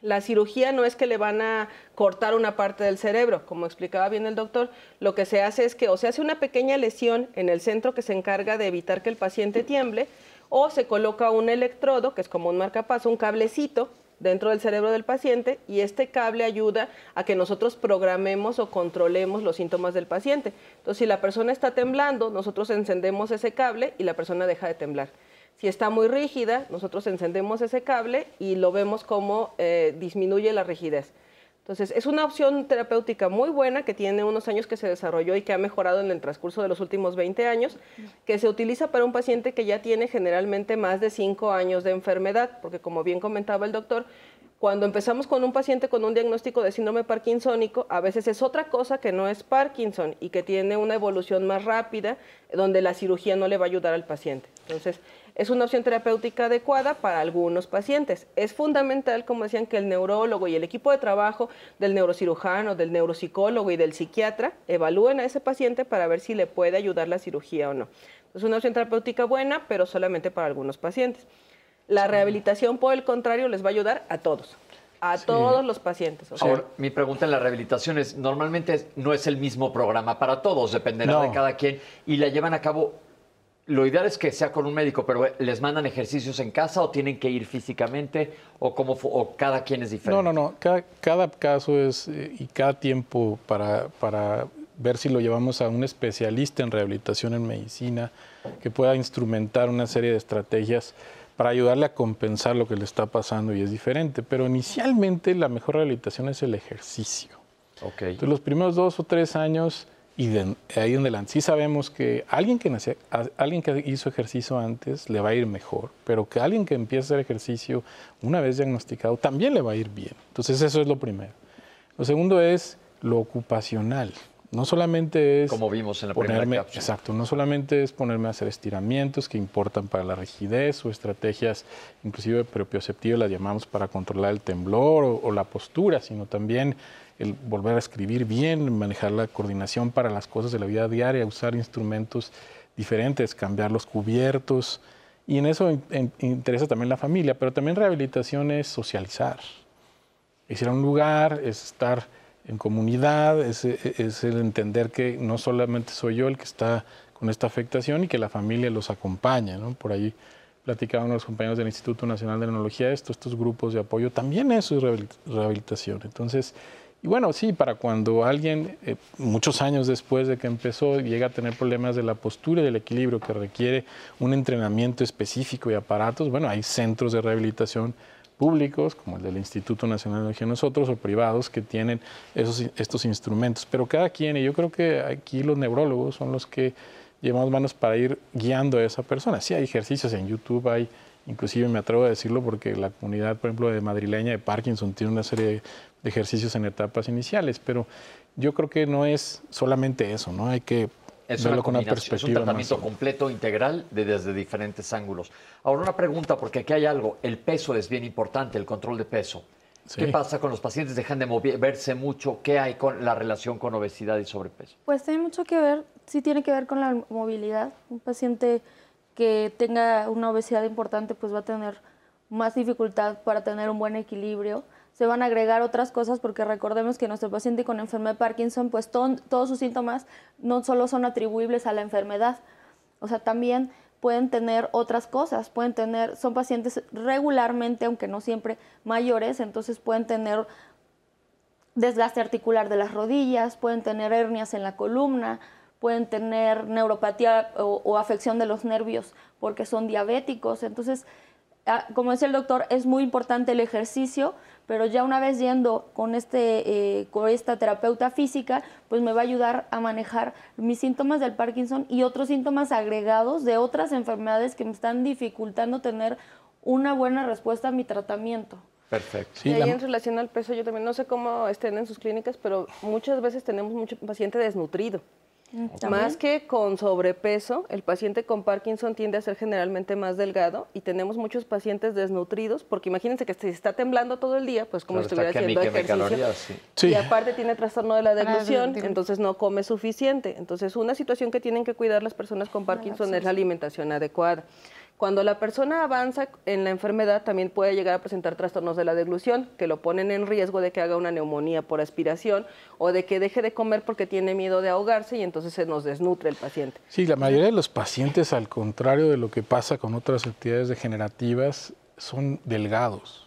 La cirugía no es que le van a cortar una parte del cerebro, como explicaba bien el doctor, lo que se hace es que o se hace una pequeña lesión en el centro que se encarga de evitar que el paciente tiemble, o se coloca un electrodo, que es como un marcapaso, un cablecito dentro del cerebro del paciente y este cable ayuda a que nosotros programemos o controlemos los síntomas del paciente. Entonces, si la persona está temblando, nosotros encendemos ese cable y la persona deja de temblar. Si está muy rígida, nosotros encendemos ese cable y lo vemos como eh, disminuye la rigidez. Entonces, es una opción terapéutica muy buena que tiene unos años que se desarrolló y que ha mejorado en el transcurso de los últimos 20 años, que se utiliza para un paciente que ya tiene generalmente más de 5 años de enfermedad, porque como bien comentaba el doctor, Cuando empezamos con un paciente con un diagnóstico de síndrome parkinsónico, a veces es otra cosa que no es Parkinson y que tiene una evolución más rápida, donde la cirugía no le va a ayudar al paciente. Entonces, es una opción terapéutica adecuada para algunos pacientes. Es fundamental, como decían, que el neurólogo y el equipo de trabajo del neurocirujano, del neuropsicólogo y del psiquiatra evalúen a ese paciente para ver si le puede ayudar la cirugía o no. Es una opción terapéutica buena, pero solamente para algunos pacientes. La rehabilitación, por el contrario, les va a ayudar a todos, a todos los pacientes. Ahora, mi pregunta en la rehabilitación es, normalmente no es el mismo programa para todos, dependerá de cada quien, y la llevan a cabo lo ideal es que sea con un médico, pero ¿les mandan ejercicios en casa o tienen que ir físicamente o, cómo, o cada quien es diferente? No, no, no. Cada, cada caso es eh, y cada tiempo para, para ver si lo llevamos a un especialista en rehabilitación en medicina que pueda instrumentar una serie de estrategias para ayudarle a compensar lo que le está pasando y es diferente. Pero inicialmente la mejor rehabilitación es el ejercicio. Okay. Entonces los primeros dos o tres años y de ahí en adelante sí sabemos que alguien que, nace, alguien que hizo ejercicio antes le va a ir mejor, pero que alguien que empieza a hacer ejercicio una vez diagnosticado también le va a ir bien. Entonces eso es lo primero. Lo segundo es lo ocupacional. No solamente es como vimos en la ponerme, primera cápsula. exacto, no solamente es ponerme a hacer estiramientos que importan para la rigidez o estrategias inclusive propioceptivas las llamamos para controlar el temblor o, o la postura, sino también el volver a escribir bien, manejar la coordinación para las cosas de la vida diaria, usar instrumentos diferentes, cambiar los cubiertos. Y en eso in, interesa también la familia, pero también rehabilitación es socializar. Es ir a un lugar, es estar en comunidad, es, es, el entender que no solamente soy yo el que está con esta afectación y que la familia los acompaña. ¿no? Por ahí platicaban los compañeros del Instituto Nacional de Neurología, esto, estos grupos de apoyo, también eso es rehabilitación. Entonces, y bueno, sí, para cuando alguien, eh, muchos años después de que empezó, llega a tener problemas de la postura y del equilibrio que requiere un entrenamiento específico y aparatos, bueno, hay centros de rehabilitación públicos, como el del Instituto Nacional de nosotros, o privados que tienen esos, estos instrumentos. Pero cada quien, y yo creo que aquí los neurólogos son los que llevamos manos para ir guiando a esa persona. Sí, hay ejercicios en YouTube, hay inclusive me atrevo a decirlo porque la comunidad, por ejemplo, de madrileña de Parkinson tiene una serie de de ejercicios en etapas iniciales, pero yo creo que no es solamente eso, ¿no? Hay que es verlo con una perspectiva. Es un tratamiento completo, integral, de, desde diferentes ángulos. Ahora una pregunta, porque aquí hay algo, el peso es bien importante, el control de peso. Sí. ¿Qué pasa con los pacientes? ¿Dejan de moverse mucho? ¿Qué hay con la relación con obesidad y sobrepeso? Pues tiene mucho que ver, sí tiene que ver con la movilidad. Un paciente que tenga una obesidad importante pues va a tener más dificultad para tener un buen equilibrio se van a agregar otras cosas porque recordemos que nuestro paciente con enfermedad de Parkinson, pues todos sus síntomas no solo son atribuibles a la enfermedad, o sea, también pueden tener otras cosas, pueden tener, son pacientes regularmente, aunque no siempre mayores, entonces pueden tener desgaste articular de las rodillas, pueden tener hernias en la columna, pueden tener neuropatía o, o afección de los nervios porque son diabéticos, entonces Ah, como decía el doctor, es muy importante el ejercicio, pero ya una vez yendo con, este, eh, con esta terapeuta física, pues me va a ayudar a manejar mis síntomas del Parkinson y otros síntomas agregados de otras enfermedades que me están dificultando tener una buena respuesta a mi tratamiento. Perfecto. y ahí en relación al peso, yo también no sé cómo estén en sus clínicas, pero muchas veces tenemos mucho paciente desnutrido. Más que con sobrepeso, el paciente con Parkinson tiende a ser generalmente más delgado y tenemos muchos pacientes desnutridos, porque imagínense que si está temblando todo el día, pues como si estuviera haciendo ejercicio. Y aparte tiene trastorno de la deglución, entonces no come suficiente. Entonces, una situación que tienen que cuidar las personas con Parkinson es la alimentación adecuada. Cuando la persona avanza en la enfermedad, también puede llegar a presentar trastornos de la deglución, que lo ponen en riesgo de que haga una neumonía por aspiración o de que deje de comer porque tiene miedo de ahogarse y entonces se nos desnutre el paciente. Sí, la mayoría de los pacientes, al contrario de lo que pasa con otras actividades degenerativas, son delgados.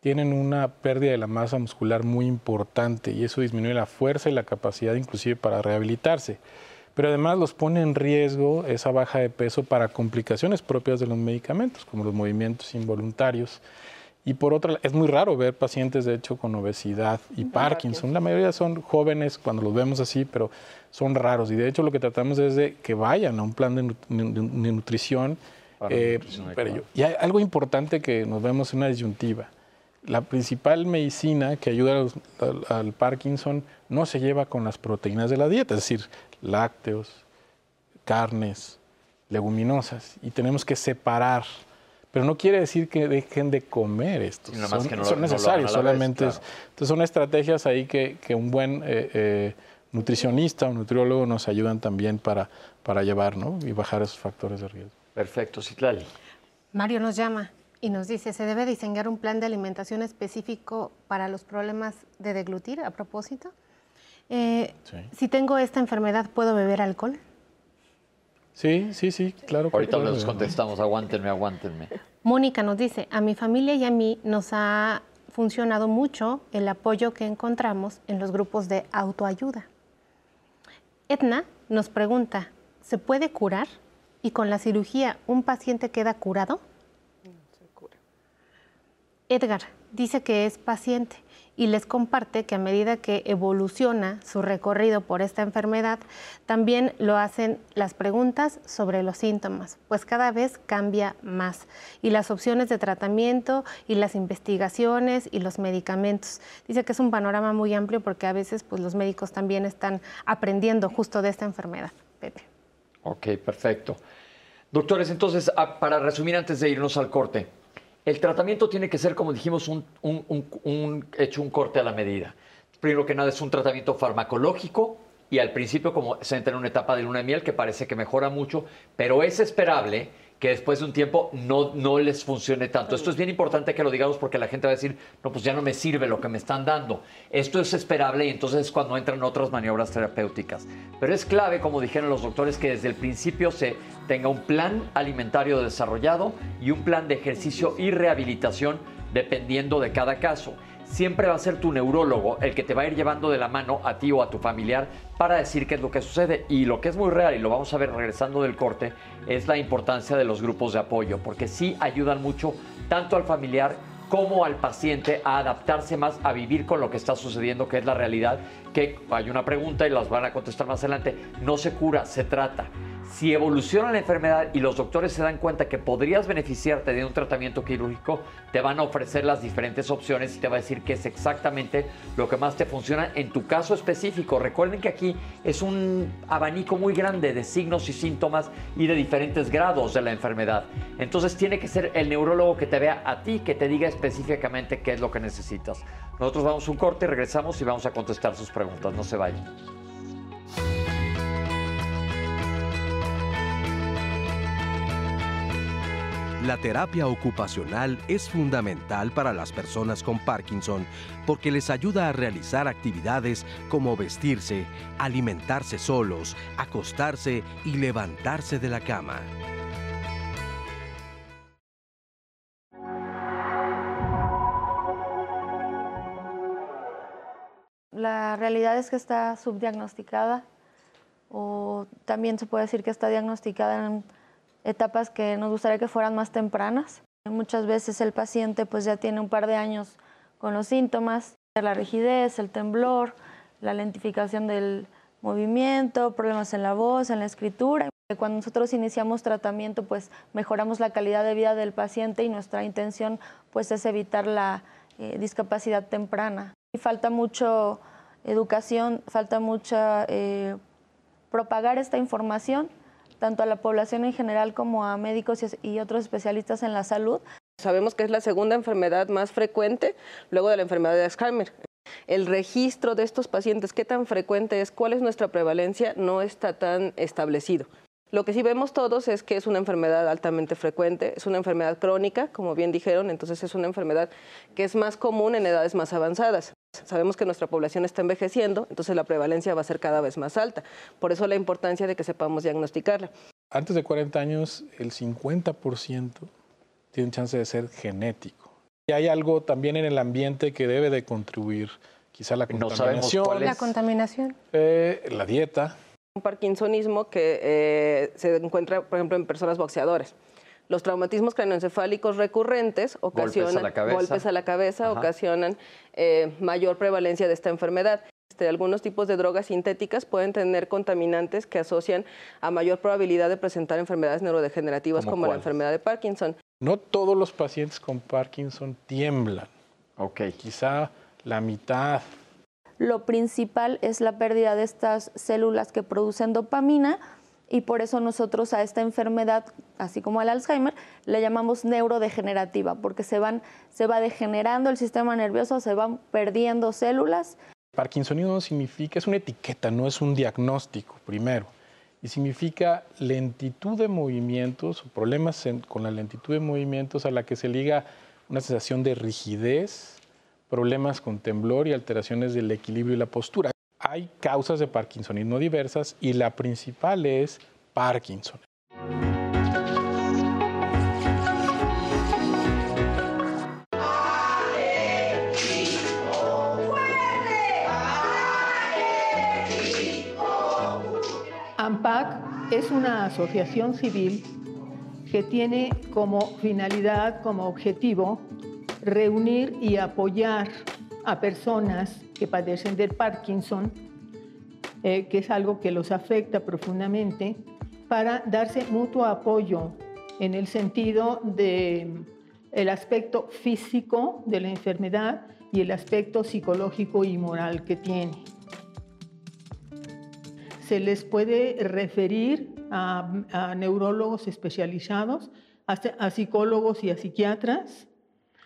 Tienen una pérdida de la masa muscular muy importante y eso disminuye la fuerza y la capacidad inclusive para rehabilitarse pero además los pone en riesgo esa baja de peso para complicaciones propias de los medicamentos, como los movimientos involuntarios. Y por otra, es muy raro ver pacientes, de hecho, con obesidad y Parkinson. La mayoría son jóvenes cuando los vemos así, pero son raros. Y de hecho, lo que tratamos es de que vayan a un plan de, nutrición. Eh, pero y hay algo importante que nos vemos en una disyuntiva. la principal medicina que ayuda al, Parkinson no se lleva con las proteínas de la dieta, es decir, lácteos, carnes, leguminosas, y tenemos que separar. Pero no quiere decir que dejen de comer estos. son, necesarios, solamente. entonces son estrategias ahí que, un buen eh, eh, nutricionista o nutriólogo nos ayudan también para, para llevar ¿no? y bajar esos factores de riesgo. Perfecto, Citlali. Mario nos llama y nos dice, ¿se debe diseñar un plan de alimentación específico para los problemas de deglutir a propósito? Eh, si tengo esta enfermedad, ¿puedo beber alcohol? Sí, sí, sí, claro. Ahorita les contestamos, aguántenme, aguántenme. Mónica nos dice, a mi familia y a mí nos ha funcionado mucho el apoyo que encontramos en los grupos de autoayuda. Edna nos pregunta, ¿se puede curar? ¿Y con la cirugía un paciente queda curado? Edgar dice que es paciente y les comparte que a medida que evoluciona su recorrido por esta enfermedad, también lo hacen las preguntas sobre los síntomas, pues cada vez cambia más y las opciones de tratamiento y las investigaciones y los medicamentos. Dice que es un panorama muy amplio porque a veces pues, los médicos también están aprendiendo justo de esta enfermedad. Pepe. Ok, perfecto. Doctores, entonces, ah, para resumir antes de irnos al corte, el tratamiento tiene que ser, como dijimos, un, hecho un corte a la medida. Primero que nada es un tratamiento farmacológico y al principio como se entra en una etapa de luna de miel que parece que mejora mucho, pero es esperable que después de un tiempo no, no les funcione tanto. Esto es bien importante que lo digamos porque la gente va a decir, no, pues ya no me sirve lo que me están dando. Esto es esperable y entonces es cuando entran otras maniobras terapéuticas. Pero es clave, como dijeron los doctores, que desde el principio se tenga un plan alimentario desarrollado y un plan de ejercicio y rehabilitación dependiendo de cada caso siempre va a ser tu neurólogo el que te va a ir llevando de la mano a ti o a tu familiar para decir qué es lo que sucede. Y lo que es muy real, y lo vamos a ver regresando del corte, es la importancia de los grupos de apoyo, porque sí ayudan mucho tanto al familiar como al paciente a adaptarse más a vivir con lo que está sucediendo, que es la realidad, que hay una pregunta y las van a contestar más adelante, no se cura, se trata. Si evoluciona la enfermedad y los doctores se dan cuenta que podrías beneficiarte de un tratamiento quirúrgico, te van a ofrecer las diferentes opciones y te va a decir qué es exactamente lo que más te funciona en tu caso específico. Recuerden que aquí es un abanico muy grande de signos y síntomas y de diferentes grados de la enfermedad. Entonces tiene que ser el neurólogo que te vea a ti, que te diga específicamente qué es lo que necesitas. Nosotros vamos a un corte, regresamos y vamos a contestar sus preguntas. No se vayan. La terapia ocupacional es fundamental para las personas con Parkinson porque les ayuda a realizar actividades como vestirse, alimentarse solos, acostarse y levantarse de la cama. La realidad es que está subdiagnosticada o también se puede decir que está diagnosticada en etapas que nos gustaría que fueran más tempranas. Muchas veces el paciente pues ya tiene un par de años con los síntomas, la rigidez, el temblor, la lentificación del movimiento, problemas en la voz, en la escritura. Cuando nosotros iniciamos tratamiento, pues mejoramos la calidad de vida del paciente y nuestra intención pues es evitar la eh, discapacidad temprana. Y falta mucho educación, falta mucha eh, propagar esta información tanto a la población en general como a médicos y otros especialistas en la salud. Sabemos que es la segunda enfermedad más frecuente luego de la enfermedad de Alzheimer. El registro de estos pacientes, qué tan frecuente es, cuál es nuestra prevalencia, no está tan establecido. Lo que sí vemos todos es que es una enfermedad altamente frecuente, es una enfermedad crónica, como bien dijeron, entonces es una enfermedad que es más común en edades más avanzadas. Sabemos que nuestra población está envejeciendo, entonces la prevalencia va a ser cada vez más alta. Por eso la importancia de que sepamos diagnosticarla. Antes de 40 años, el 50% tiene chance de ser genético. Y hay algo también en el ambiente que debe de contribuir, quizá la contaminación. La contaminación. Eh, la dieta. Un parkinsonismo que eh, se encuentra, por ejemplo, en personas boxeadores. Los traumatismos craneoencefálicos recurrentes ocasionan golpes a la cabeza, ocasionan eh, mayor prevalencia de esta enfermedad. Este, algunos tipos de drogas sintéticas pueden tener contaminantes que asocian a mayor probabilidad de presentar enfermedades neurodegenerativas como la enfermedad de Parkinson. No todos los pacientes con Parkinson tiemblan. Ok. Quizá la mitad. Lo principal es la pérdida de estas células que producen dopamina y por eso nosotros a esta enfermedad, así como al Alzheimer, le llamamos neurodegenerativa, porque se, van, se va degenerando el sistema nervioso, se van perdiendo células. Parkinsonismo significa, es una etiqueta, no es un diagnóstico, primero. Y significa lentitud de movimientos problemas con la lentitud de movimientos a la que se liga una sensación de rigidez, problemas con temblor y alteraciones del equilibrio y la postura. Hay causas de Parkinsonismo diversas y la principal es Parkinson. AMPAC es una asociación civil que tiene como finalidad, como objetivo, reunir y apoyar a personas que padecen del Parkinson, eh, que es algo que los afecta profundamente, para darse mutuo apoyo en el sentido de aspecto físico de la enfermedad y el aspecto psicológico y moral que tiene. Se les puede referir a, neurólogos especializados, a psicólogos y a psiquiatras,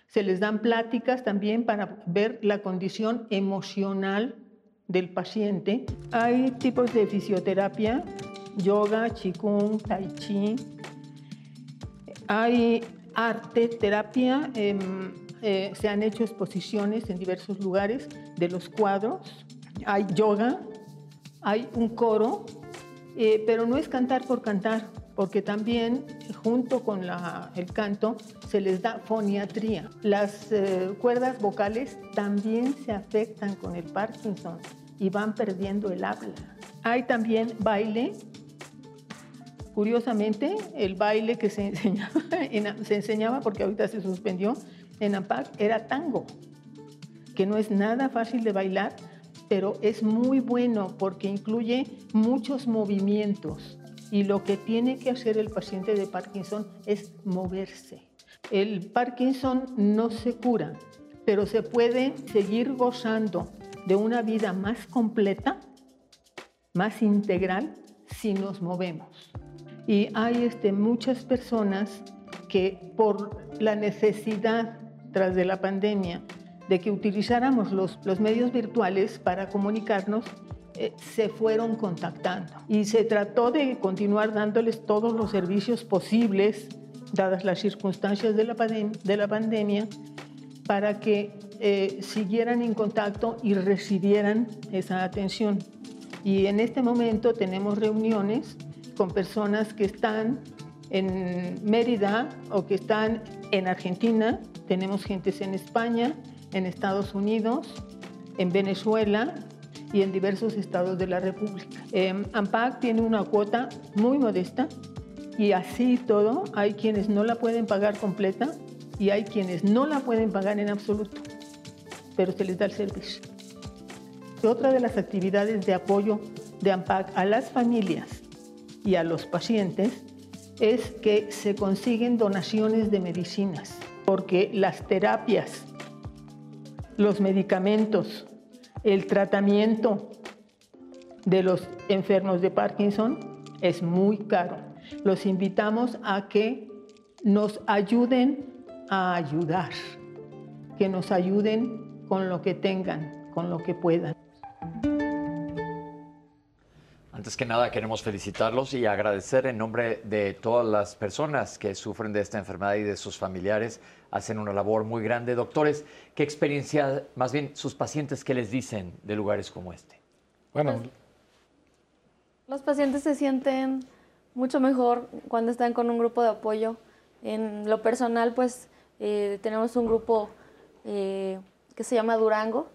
se les dan pláticas también para ver la condición emocional del paciente. Hay tipos de fisioterapia, yoga, qigong, tai chi. Hay arte, terapia. Em, eh, se han hecho exposiciones en diversos lugares de los cuadros. Hay yoga, hay un coro, eh, pero no es cantar por cantar porque también junto con el canto se les da foniatría. Las eh, cuerdas vocales también se afectan con el Parkinson y van perdiendo el habla. Hay también baile. Curiosamente, el baile que se *laughs* enseñaba, se enseñaba porque ahorita se suspendió en AMPAC era tango, que no es nada fácil de bailar, pero es muy bueno porque incluye muchos movimientos y lo que tiene que hacer el paciente de Parkinson es moverse. El Parkinson no se cura, pero se puede seguir gozando de una vida más completa, más integral, si nos movemos. Y hay este, muchas personas que por la necesidad tras de la pandemia de que utilizáramos los, los medios virtuales para comunicarnos, eh, se fueron contactando y se trató de continuar dándoles todos los servicios posibles, dadas las circunstancias de la, de la pandemia, para que eh, siguieran en contacto y recibieran esa atención. Y en este momento tenemos reuniones con personas que están en Mérida o que están en Argentina, tenemos gentes en España, en Estados Unidos, en Venezuela, y en diversos estados de la República. Eh, AMPAC tiene una cuota muy modesta y así todo hay quienes no la pueden pagar completa y hay quienes no la pueden pagar en absoluto, pero se les da el servicio. Otra de las actividades de apoyo de AMPAC a las familias y a los pacientes es que se consiguen donaciones de medicinas, porque las terapias, los medicamentos, el tratamiento de los enfermos de Parkinson es muy caro. Los invitamos a que nos ayuden a ayudar, que nos ayuden con lo que tengan, con lo que puedan. Antes que nada queremos felicitarlos y agradecer en nombre de todas las personas que sufren de esta enfermedad y de sus familiares. Hacen una labor muy grande. Doctores, ¿qué experiencia, más bien sus pacientes, qué les dicen de lugares como este? Bueno, pues, los pacientes se sienten mucho mejor cuando están con un grupo de apoyo. En lo personal, pues eh, tenemos un grupo eh, que se llama Durango,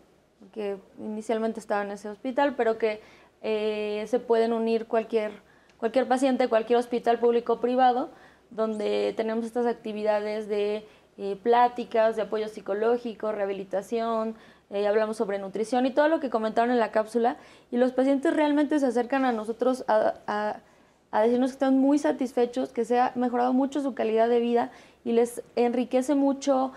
que inicialmente estaba en ese hospital, pero que eh, se pueden unir cualquier, cualquier paciente, cualquier hospital público o privado, donde tenemos estas actividades de eh, pláticas, de apoyo psicológico, rehabilitación, eh, hablamos sobre nutrición y todo lo que comentaron en la cápsula. Y los pacientes realmente se acercan a nosotros a, a decirnos que están muy satisfechos, que se ha mejorado mucho su calidad de vida y les enriquece mucho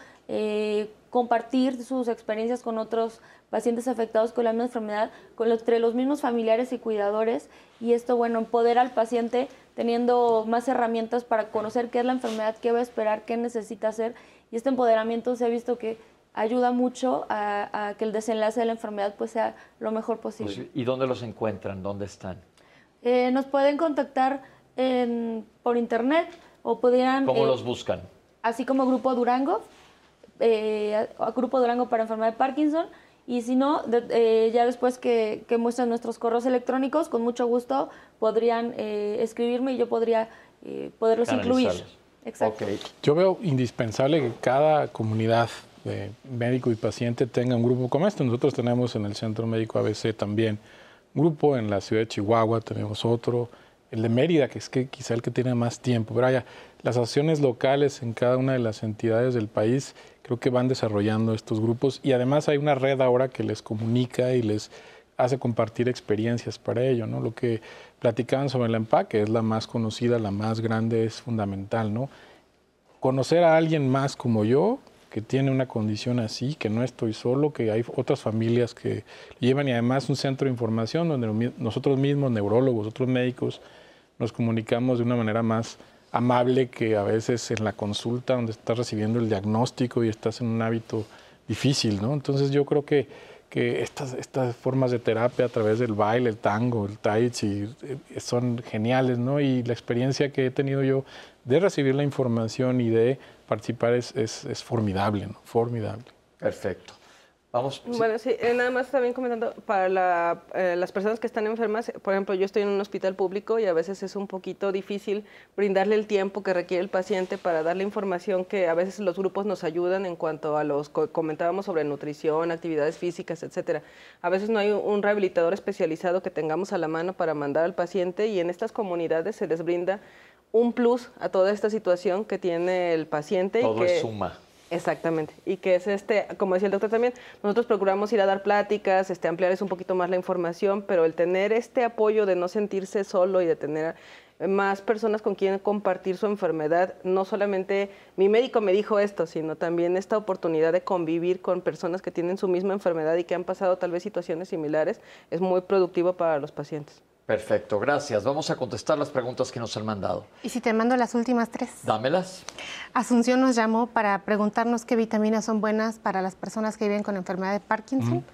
compartir sus experiencias con otros pacientes afectados con la misma enfermedad, con entre los mismos familiares y cuidadores, y esto, bueno, empodera al paciente teniendo más herramientas para conocer qué es la enfermedad, qué va a esperar, qué necesita hacer, y este empoderamiento se ha visto que ayuda mucho a, que el desenlace de la enfermedad pues sea lo mejor posible. Pues, ¿Y dónde los encuentran? ¿Dónde están? Eh, nos pueden contactar por internet o podrían... ¿Cómo eh, los buscan? Así como Grupo Durango, eh, Grupo Durango para enfermedad de Parkinson, y si no, eh, ya después que, que, muestran nuestros correos electrónicos, con mucho gusto podrían eh, escribirme y yo podría eh, poderlos incluir. Exacto. Yo veo indispensable que cada comunidad de médico y paciente tenga un grupo como este. Nosotros tenemos en el Centro Médico ABC también un grupo, en la ciudad de Chihuahua tenemos otro, el de Mérida, que es que quizá el que tiene más tiempo. Pero las asociaciones locales en cada una de las entidades del país creo que van desarrollando estos grupos y además hay una red ahora que les comunica y les hace compartir experiencias para ello, ¿no? Lo que platicaban sobre el empaque es la más conocida, la más grande, es fundamental, ¿no? Conocer a alguien más como yo, que tiene una condición así, que no estoy solo, que hay otras familias que llevan y además un centro de información donde nosotros mismos, neurólogos, otros médicos, nos comunicamos de una manera más amable que a veces en la consulta donde estás recibiendo el diagnóstico y estás en un hábito difícil, ¿no? Entonces yo creo que, que estas, estas formas de terapia a través del baile, el tango, el tai chi, eh, son geniales, ¿no? Y la experiencia que he tenido yo de recibir la información y de participar es, es, es formidable, ¿no? Formidable. Perfecto. Bueno, sí, eh, nada más también comentando, para eh, las personas que están enfermas, por ejemplo, yo estoy en un hospital público y a veces es un poquito difícil brindarle el tiempo que requiere el paciente para darle información que a veces los grupos nos ayudan en cuanto a los, comentábamos sobre nutrición, actividades físicas, etcétera. A veces no hay un rehabilitador especializado que tengamos a la mano para mandar al paciente y en estas comunidades se les brinda un plus a toda esta situación que tiene el paciente. Todo y que, es suma. Exactamente. Y que es este, como decía el doctor también, nosotros procuramos ir a dar pláticas, este, ampliarles un poquito más la información, pero el tener este apoyo de no sentirse solo y de tener más personas con quien compartir su enfermedad, no solamente mi médico me dijo esto, sino también esta oportunidad de convivir con personas que tienen su misma enfermedad y que han pasado tal vez situaciones similares, es muy productivo para los pacientes. Perfecto, gracias. Vamos a contestar las preguntas que nos han mandado. ¿Y si te mando las últimas tres? Dámelas. Asunción nos llamó para preguntarnos qué vitaminas son buenas para las personas que viven con enfermedad de Parkinson.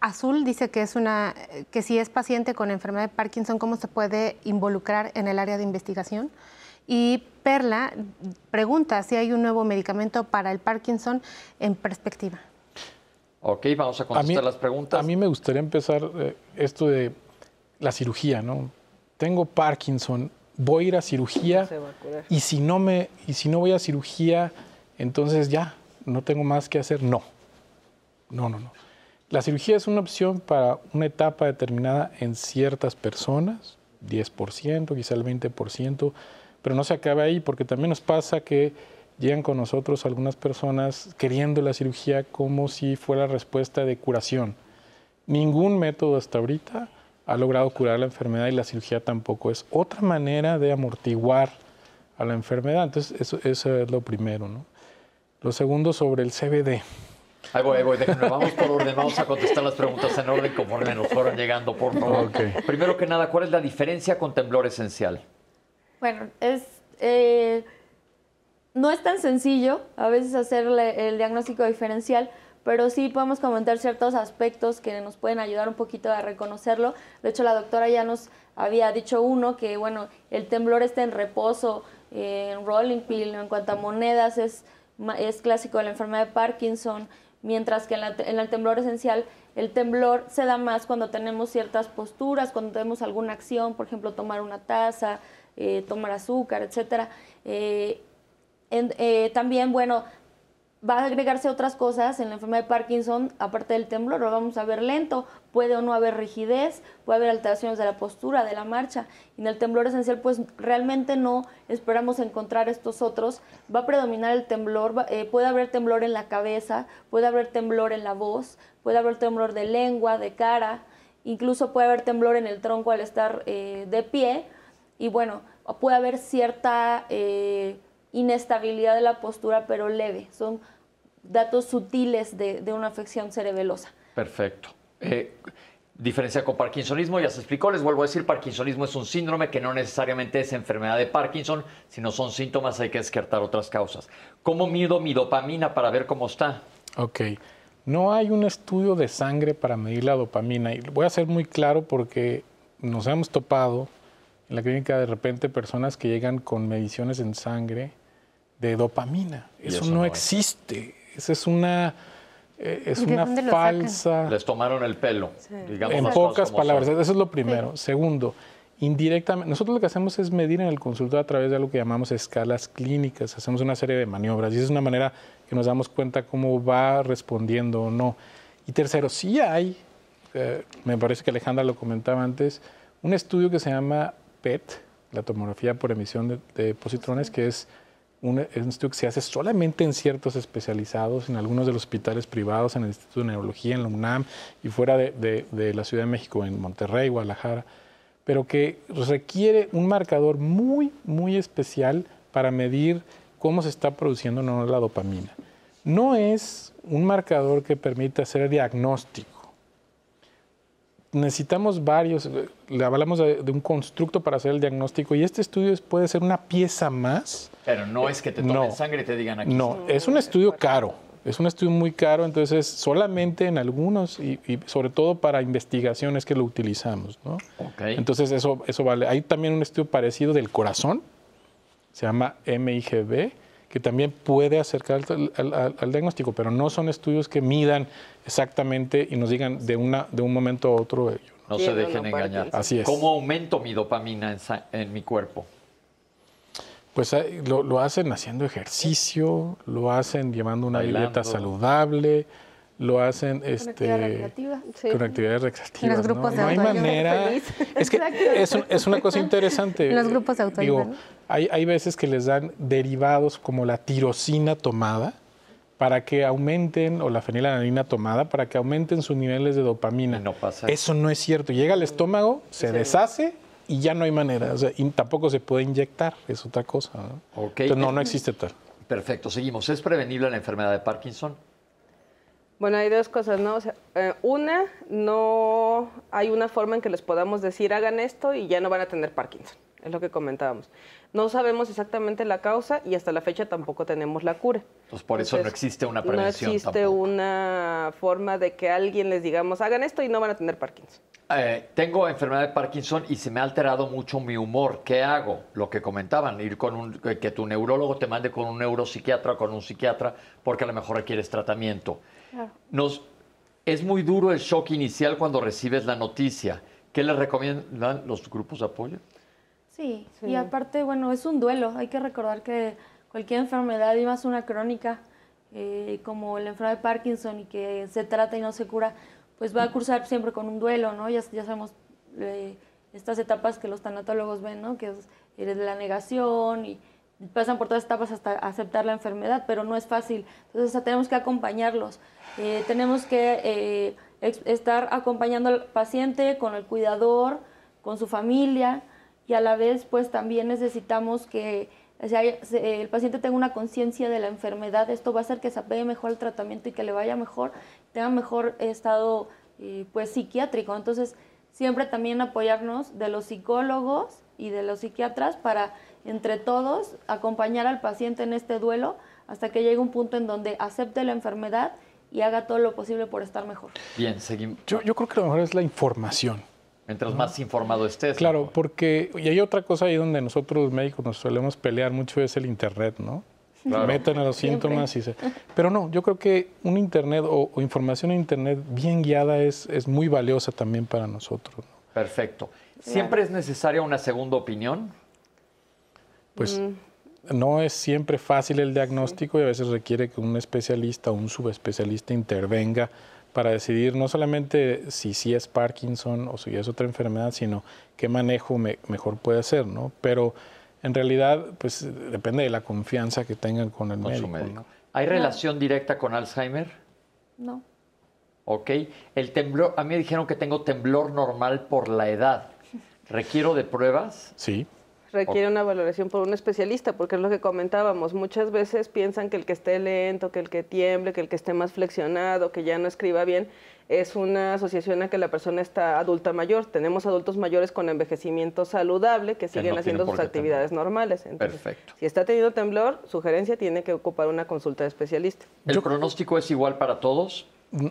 Azul dice que es una que si es paciente con enfermedad de Parkinson, ¿cómo se puede involucrar en el área de investigación? Y Perla pregunta si hay un nuevo medicamento para el Parkinson en perspectiva. Ok, vamos a contestar las preguntas. A mí me gustaría empezar eh, esto de la cirugía, ¿no? Tengo Parkinson, voy a ir a cirugía y si no me y si no voy a cirugía, entonces ya no tengo más que hacer. No. No, no, no. La cirugía es una opción para una etapa determinada en ciertas personas, 10%, quizá el 20%, pero no se acaba ahí porque también nos pasa que llegan con nosotros algunas personas queriendo la cirugía como si fuera respuesta de curación. Ningún método hasta ahorita ha logrado curar la enfermedad y la cirugía tampoco. Es otra manera de amortiguar a la enfermedad. Entonces, eso, es lo primero. ¿no? Lo segundo sobre el CBD. Ahí voy, ahí voy, déjenme, vamos por orden, vamos a contestar las preguntas en orden como nos fueron llegando, por favor. Primero que nada, ¿cuál es la diferencia con temblor esencial? Bueno, es, eh, no es tan sencillo a veces hacer el diagnóstico diferencial, pero sí podemos comentar ciertos aspectos que nos pueden ayudar un poquito a reconocerlo. De hecho, la doctora ya nos había dicho uno, que bueno, el temblor está en reposo, en rolling pill, en cuanto a monedas, es, es clásico de la enfermedad de Parkinson, mientras que en, el temblor esencial el temblor se da más cuando tenemos ciertas posturas, cuando tenemos alguna acción, por ejemplo, tomar una taza, eh, tomar azúcar, etc. Eh, eh, también, bueno, va a agregarse otras cosas en la enfermedad de Parkinson, aparte del temblor, lo vamos a ver lento, puede o no haber rigidez, puede haber alteraciones de la postura, de la marcha. Y en el temblor esencial, pues realmente no esperamos encontrar estos otros. Va a predominar el temblor, eh, puede haber temblor en la cabeza, puede haber temblor en la voz, puede haber temblor de lengua, de cara, incluso puede haber temblor en el tronco al estar eh, de pie. Y bueno, puede haber cierta... Eh, inestabilidad de la postura, pero leve. Son datos sutiles de, de una afección cerebelosa. Perfecto. Eh, diferencia con Parkinsonismo, ya se explicó, les vuelvo a decir, Parkinsonismo es un síndrome que no necesariamente es enfermedad de Parkinson, sino son síntomas, hay que descartar otras causas. ¿Cómo mido mi dopamina para ver cómo está? Ok. No hay un estudio de sangre para medir la dopamina. Y voy a ser muy claro porque nos hemos topado en la clínica de repente personas que llegan con mediciones en sangre de dopamina. Eso, eso no, no es. existe. Esa es una, eh, es ¿Y de una falsa. Les tomaron el pelo, digamos En pocas palabras, son. eso es lo primero. Segundo, indirectamente, nosotros lo que hacemos es medir en el consultorio a través de lo que llamamos escalas clínicas. Hacemos una serie de maniobras y esa es una manera que nos damos cuenta cómo va respondiendo o no. Y tercero, sí hay, eh, me parece que Alejandra lo comentaba antes, un estudio que se llama PET, la tomografía por emisión de, de positrones, que es un, es un estudio que se hace solamente en ciertos especializados, en algunos de los hospitales privados, en el Instituto de Neurología, en la UNAM y fuera de, la Ciudad de México, en Monterrey, Guadalajara, pero que requiere un marcador muy, muy especial para medir cómo se está produciendo la dopamina. No es un marcador que permite hacer diagnóstico necesitamos varios, eh, le hablamos de, de un constructo para hacer el diagnóstico y este estudio es- puede ser una pieza más. Pero no es que te tomen No. sangre y te digan aquí. No, es un estudio caro, es un estudio muy caro, entonces solamente en algunos y, y sobre todo para investigación es que lo utilizamos, ¿no? Ok. Entonces eso, eso vale. Hay también un estudio parecido del corazón, se llama MIGB, que también puede acercar al, al- al- al diagnóstico, pero no son estudios que midan exactamente y nos digan de, una, de un momento a otro. ello, No ¿no? se dejen engañar. Así es. ¿Cómo aumento mi dopamina en, sa- en mi cuerpo? Pues lo, lo hacen haciendo ejercicio, lo hacen llevando una Bailando. dieta saludable, lo hacen este, actividad recreativa. con actividades recreativas. los grupos ¿no? de No hay manera. *laughs* Es que es, un- es una cosa interesante. Los grupos de autoayuda, Digo, hay, hay veces que les dan derivados como la tirosina tomada para que aumenten, o la fenilalanina tomada, para que aumenten sus niveles de dopamina. no pasa Eso no es cierto. Llega al estómago, se deshace y ya no hay manera. O sea, y tampoco se puede inyectar, es otra cosa. ¿no? Entonces, no, no existe tal. Perfecto, seguimos. ¿Es prevenible la enfermedad de Parkinson? Bueno, hay dos cosas, ¿no? O sea, eh, una, no hay una forma en que les podamos decir hagan esto y ya no van a tener Parkinson, es lo que comentábamos. No sabemos exactamente la causa y hasta la fecha tampoco tenemos la cura. Pues por eso no existe una prevención No existe tampoco. una forma de que alguien les digamos hagan esto y no van a tener Parkinson. Eh, tengo enfermedad de Parkinson y se me ha alterado mucho mi humor. ¿Qué hago? Lo que comentaban, ir con un, que que tu neurólogo te mande con un neuropsiquiatra o con un psiquiatra porque a lo mejor requieres tratamiento. Nos, es muy duro el shock inicial cuando recibes la noticia. ¿Qué le recomiendan los grupos de apoyo? Sí, y aparte, bueno, es un duelo. Hay que recordar que cualquier enfermedad, y más una crónica, eh, como la enfermedad de Parkinson y que se trata y no se cura, pues va a cursar siempre con un duelo, ¿no? Ya, ya sabemos eh, estas etapas que los tanatólogos ven, ¿no? Que es eh, la negación y pasan por todas etapas hasta aceptar la enfermedad, pero no es fácil. Entonces, tenemos que acompañarlos. Eh, tenemos que eh, estar acompañando al paciente con el cuidador, con su familia y a la vez pues también necesitamos que el paciente tenga una conciencia de la enfermedad. Esto va a hacer que se apegue mejor al tratamiento y que le vaya mejor, tenga mejor estado eh, pues psiquiátrico. Entonces siempre también apoyarnos de los psicólogos y de los psiquiatras para entre todos acompañar al paciente en este duelo hasta que llegue un punto en donde acepte la enfermedad y haga todo lo posible por estar mejor. Bien, seguimos. Yo, yo creo que lo mejor es la información. Mientras más informado estés. Claro, porque y hay otra cosa ahí donde nosotros los médicos nos solemos pelear mucho es el internet, ¿no? Claro. Meten a los Siempre. síntomas y se... *laughs* Pero no, yo creo que un internet o, o información en internet bien guiada es, es muy valiosa también para nosotros. ¿no? Perfecto. ¿Siempre es necesaria una segunda opinión? Pues Mm. no es siempre fácil el diagnóstico y a veces requiere que un especialista o un subespecialista intervenga para decidir no solamente si sí es Parkinson o si es otra enfermedad, sino qué manejo me- mejor puede hacer, ¿no? Pero en realidad, pues depende de la confianza que tengan con el Con su médico. ¿Hay relación directa con Alzheimer? No. Ok. El temblor, a mí me dijeron que tengo temblor normal por la edad. ¿Requiero de pruebas? Sí. Requiere una valoración por un especialista, porque es lo que comentábamos. Muchas veces piensan que el que esté lento, que el que tiemble, que el que esté más flexionado, que ya no escriba bien, es una asociación a que la persona está adulta mayor. Tenemos adultos mayores con envejecimiento saludable que siguen haciendo sus actividades normales. Perfecto. Si está teniendo temblor, sugerencia tiene que ocupar una consulta de especialista. ¿El pronóstico es igual para todos?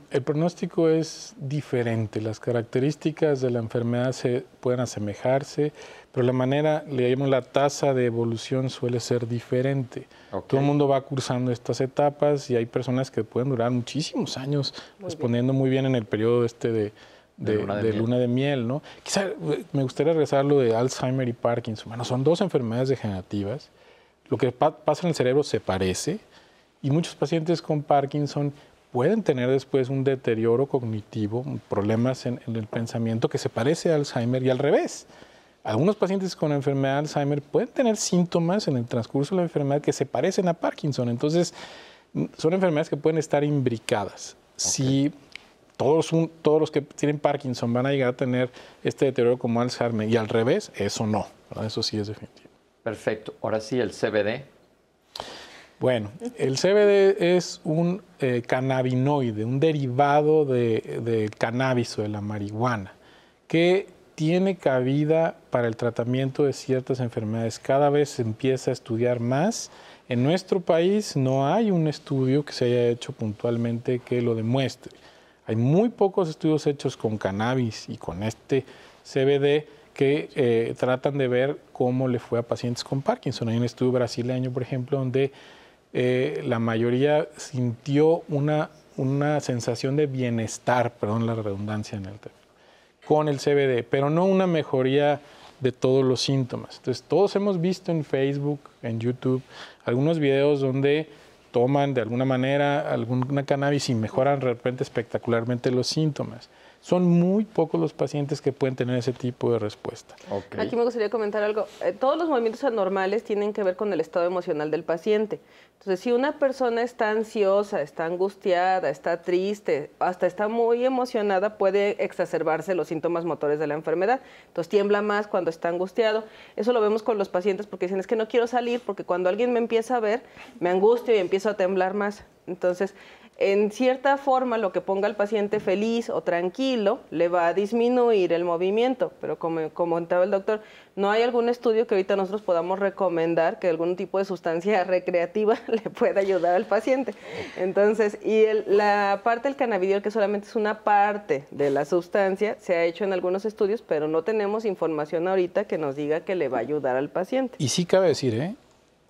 El pronóstico es diferente. Las características de la enfermedad se pueden asemejarse, pero la manera, le llamamos la tasa de evolución suele ser diferente. Todo el mundo va cursando estas etapas y hay personas que pueden durar muchísimos años respondiendo muy bien en el periodo este de, luna, de, miel. ¿no? Quizá eh, me gustaría regresar a lo de Alzheimer y Parkinson. Bueno, son dos enfermedades degenerativas. Lo que pasa en el cerebro se parece y muchos pacientes con Parkinson pueden tener después un deterioro cognitivo, problemas en el pensamiento que se parece a Alzheimer y al revés. Algunos pacientes con enfermedad de Alzheimer pueden tener síntomas en el transcurso de la enfermedad que se parecen a Parkinson. Entonces, son enfermedades que pueden estar imbricadas. Si todos, todos los que tienen Parkinson van a llegar a tener este deterioro como Alzheimer y al revés, eso no. Eso sí es definitivo. Perfecto. Ahora sí, el CBD. Bueno, el CBD es un eh, cannabinoide, un derivado del de cannabis o de la marihuana, que tiene cabida para el tratamiento de ciertas enfermedades. Cada vez se empieza a estudiar más. En nuestro país no hay un estudio que se haya hecho puntualmente que lo demuestre. Hay muy pocos estudios hechos con cannabis y con este CBD que eh, tratan de ver cómo le fue a pacientes con Parkinson. Hay un estudio brasileño, por ejemplo, donde eh, la mayoría sintió una, una sensación de bienestar, perdón la redundancia en el tema con el CBD, pero no una mejoría de todos los síntomas. Entonces, todos hemos visto en Facebook, en YouTube, algunos videos donde toman de alguna manera alguna cannabis y mejoran de repente espectacularmente los síntomas son muy pocos los pacientes que pueden tener ese tipo de respuesta. Aquí me gustaría comentar algo. Eh, todos los movimientos anormales tienen que ver con el estado emocional del paciente. Entonces, si una persona está ansiosa, está angustiada, está triste, hasta está muy emocionada, puede exacerbarse los síntomas motores de la enfermedad. Entonces, tiembla más cuando está angustiado. Eso lo vemos con los pacientes porque dicen, es que no quiero salir porque cuando alguien me empieza a ver, me angustio y empiezo a temblar más. Entonces, en cierta forma lo que ponga al paciente feliz o tranquilo le va a disminuir el movimiento, pero como comentaba el doctor, no hay algún estudio que ahorita nosotros podamos recomendar que algún tipo de sustancia *laughs* recreativa *laughs* le pueda ayudar al paciente. Entonces, y la parte del cannabidiol, que solamente es una parte de la sustancia, se ha hecho en algunos estudios, pero no tenemos información ahorita que nos diga que le va a ayudar al paciente. Y sí cabe decir, ¿eh?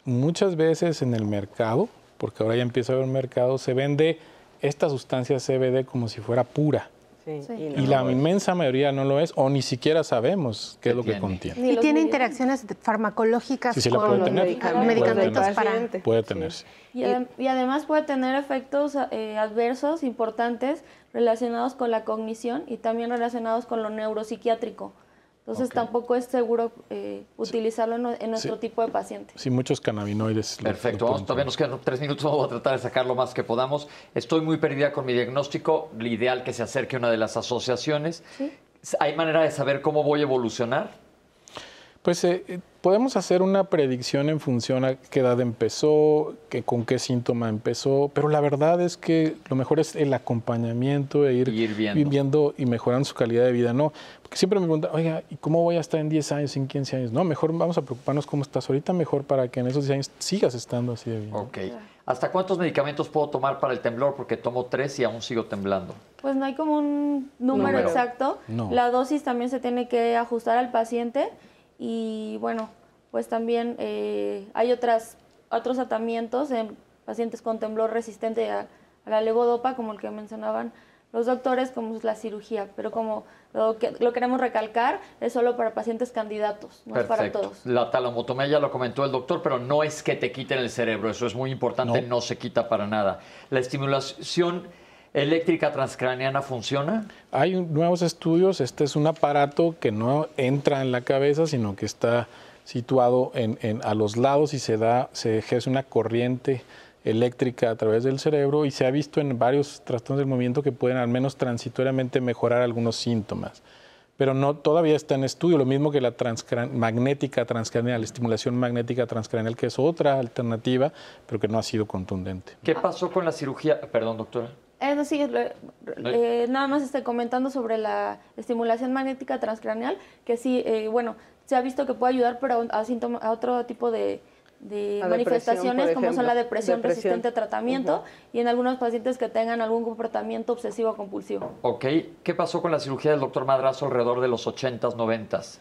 muchas veces en el mercado, porque ahora ya empieza a haber mercado, se vende esta sustancia CBD como si fuera pura. Y, la inmensa mayoría no lo es, o ni siquiera sabemos qué es lo que contiene. Y tiene interacciones farmacológicas con los medicamentos, para... Puede tenerse. Y, además puede tener efectos eh, adversos importantes relacionados con la cognición y también relacionados con lo neuropsiquiátrico. Entonces tampoco es seguro eh, utilizarlo en, nuestro tipo de paciente. Sí, muchos cannabinoides. Perfecto, todavía nos quedan tres minutos, vamos a tratar de sacar lo más que podamos. Estoy muy perdida con mi diagnóstico, lo ideal que se acerque a una de las asociaciones. ¿Hay manera de saber cómo voy a evolucionar? Pues eh, podemos hacer una predicción en función a qué edad empezó, que, con qué síntoma empezó, pero la verdad es que lo mejor es el acompañamiento e ir, viviendo y mejorando su calidad de vida. No, porque siempre me preguntan, oiga, ¿y cómo voy a estar en 10 años, en 15 años? No, mejor vamos a preocuparnos cómo estás ahorita, mejor para que en esos 10 años sigas estando así de bien. Ok. ¿Hasta cuántos medicamentos puedo tomar para el temblor? Porque tomo tres y aún sigo temblando. Pues no hay como un número, exacto. La dosis también se tiene que ajustar al paciente y bueno, pues también eh, hay otras, otros tratamientos en pacientes con temblor resistente a, la levodopa, como el que mencionaban los doctores, como es la cirugía, pero como lo que lo queremos recalcar, es solo para pacientes candidatos, no es para todos. La talomotomía ya lo comentó el doctor, pero no es que te quiten el cerebro, eso es muy importante, no se quita para nada. La estimulación eléctrica transcraniana funciona? Hay nuevos estudios. Este es un aparato que no entra en la cabeza, sino que está situado en, a los lados y se da, se ejerce una corriente eléctrica a través del cerebro y se ha visto en varios trastornos del movimiento que pueden al menos transitoriamente mejorar algunos síntomas. pero no todavía está en estudio, lo mismo que la magnética transcranial, la estimulación magnética transcranial, que es otra alternativa, pero que no ha sido contundente. ¿Qué pasó con la cirugía? Perdón, doctora. Es decir, eh, nada más estoy comentando sobre la estimulación magnética transcranial, que sí, eh, bueno, se ha visto que puede ayudar, pero a, a otro tipo de, de manifestaciones como son la depresión, resistente a tratamiento y en algunos pacientes que tengan algún comportamiento obsesivo compulsivo. Ok, ¿qué pasó con la cirugía del doctor Madrazo alrededor de los 80s, 90s?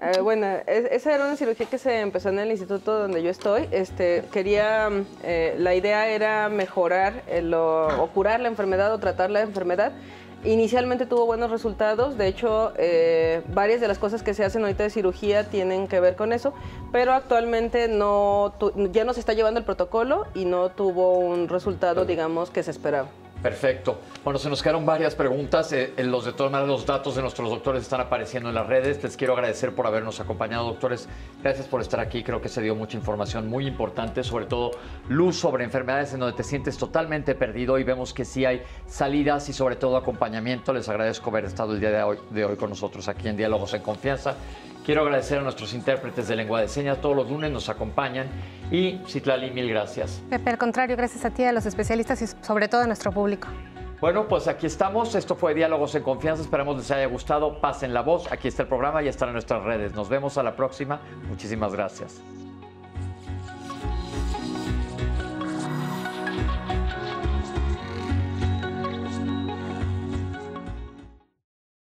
Eh, bueno, esa era una cirugía que se empezó en el instituto donde yo estoy. Este, quería, eh, la idea era mejorar o curar la enfermedad o tratar la enfermedad Inicialmente tuvo buenos resultados, de hecho eh, varias de las cosas que se hacen ahorita de cirugía tienen que ver con eso, pero actualmente no, ya no se está llevando el protocolo y no tuvo un resultado, digamos, que se esperaba. Perfecto. Bueno, se nos quedaron varias preguntas. Eh, los de todas maneras, los datos de nuestros doctores están apareciendo en las redes. Les quiero agradecer por habernos acompañado, doctores. Gracias por estar aquí. Creo que se dio mucha información muy importante, sobre todo luz sobre enfermedades en donde te sientes totalmente perdido y vemos que sí hay salidas y sobre todo acompañamiento. Les agradezco haber estado el día de hoy, de hoy con nosotros aquí en Diálogos en Confianza. Quiero agradecer a nuestros intérpretes de lengua de señas. Todos los lunes nos acompañan. Y Citlali, mil gracias. Pepe, al contrario, gracias a ti, a los especialistas y sobre todo a nuestro público. Bueno, pues aquí estamos. Esto fue Diálogos en Confianza. Esperamos les haya gustado. Pasen la voz. Aquí está el programa y estará en nuestras redes. Nos vemos a la próxima. Muchísimas gracias.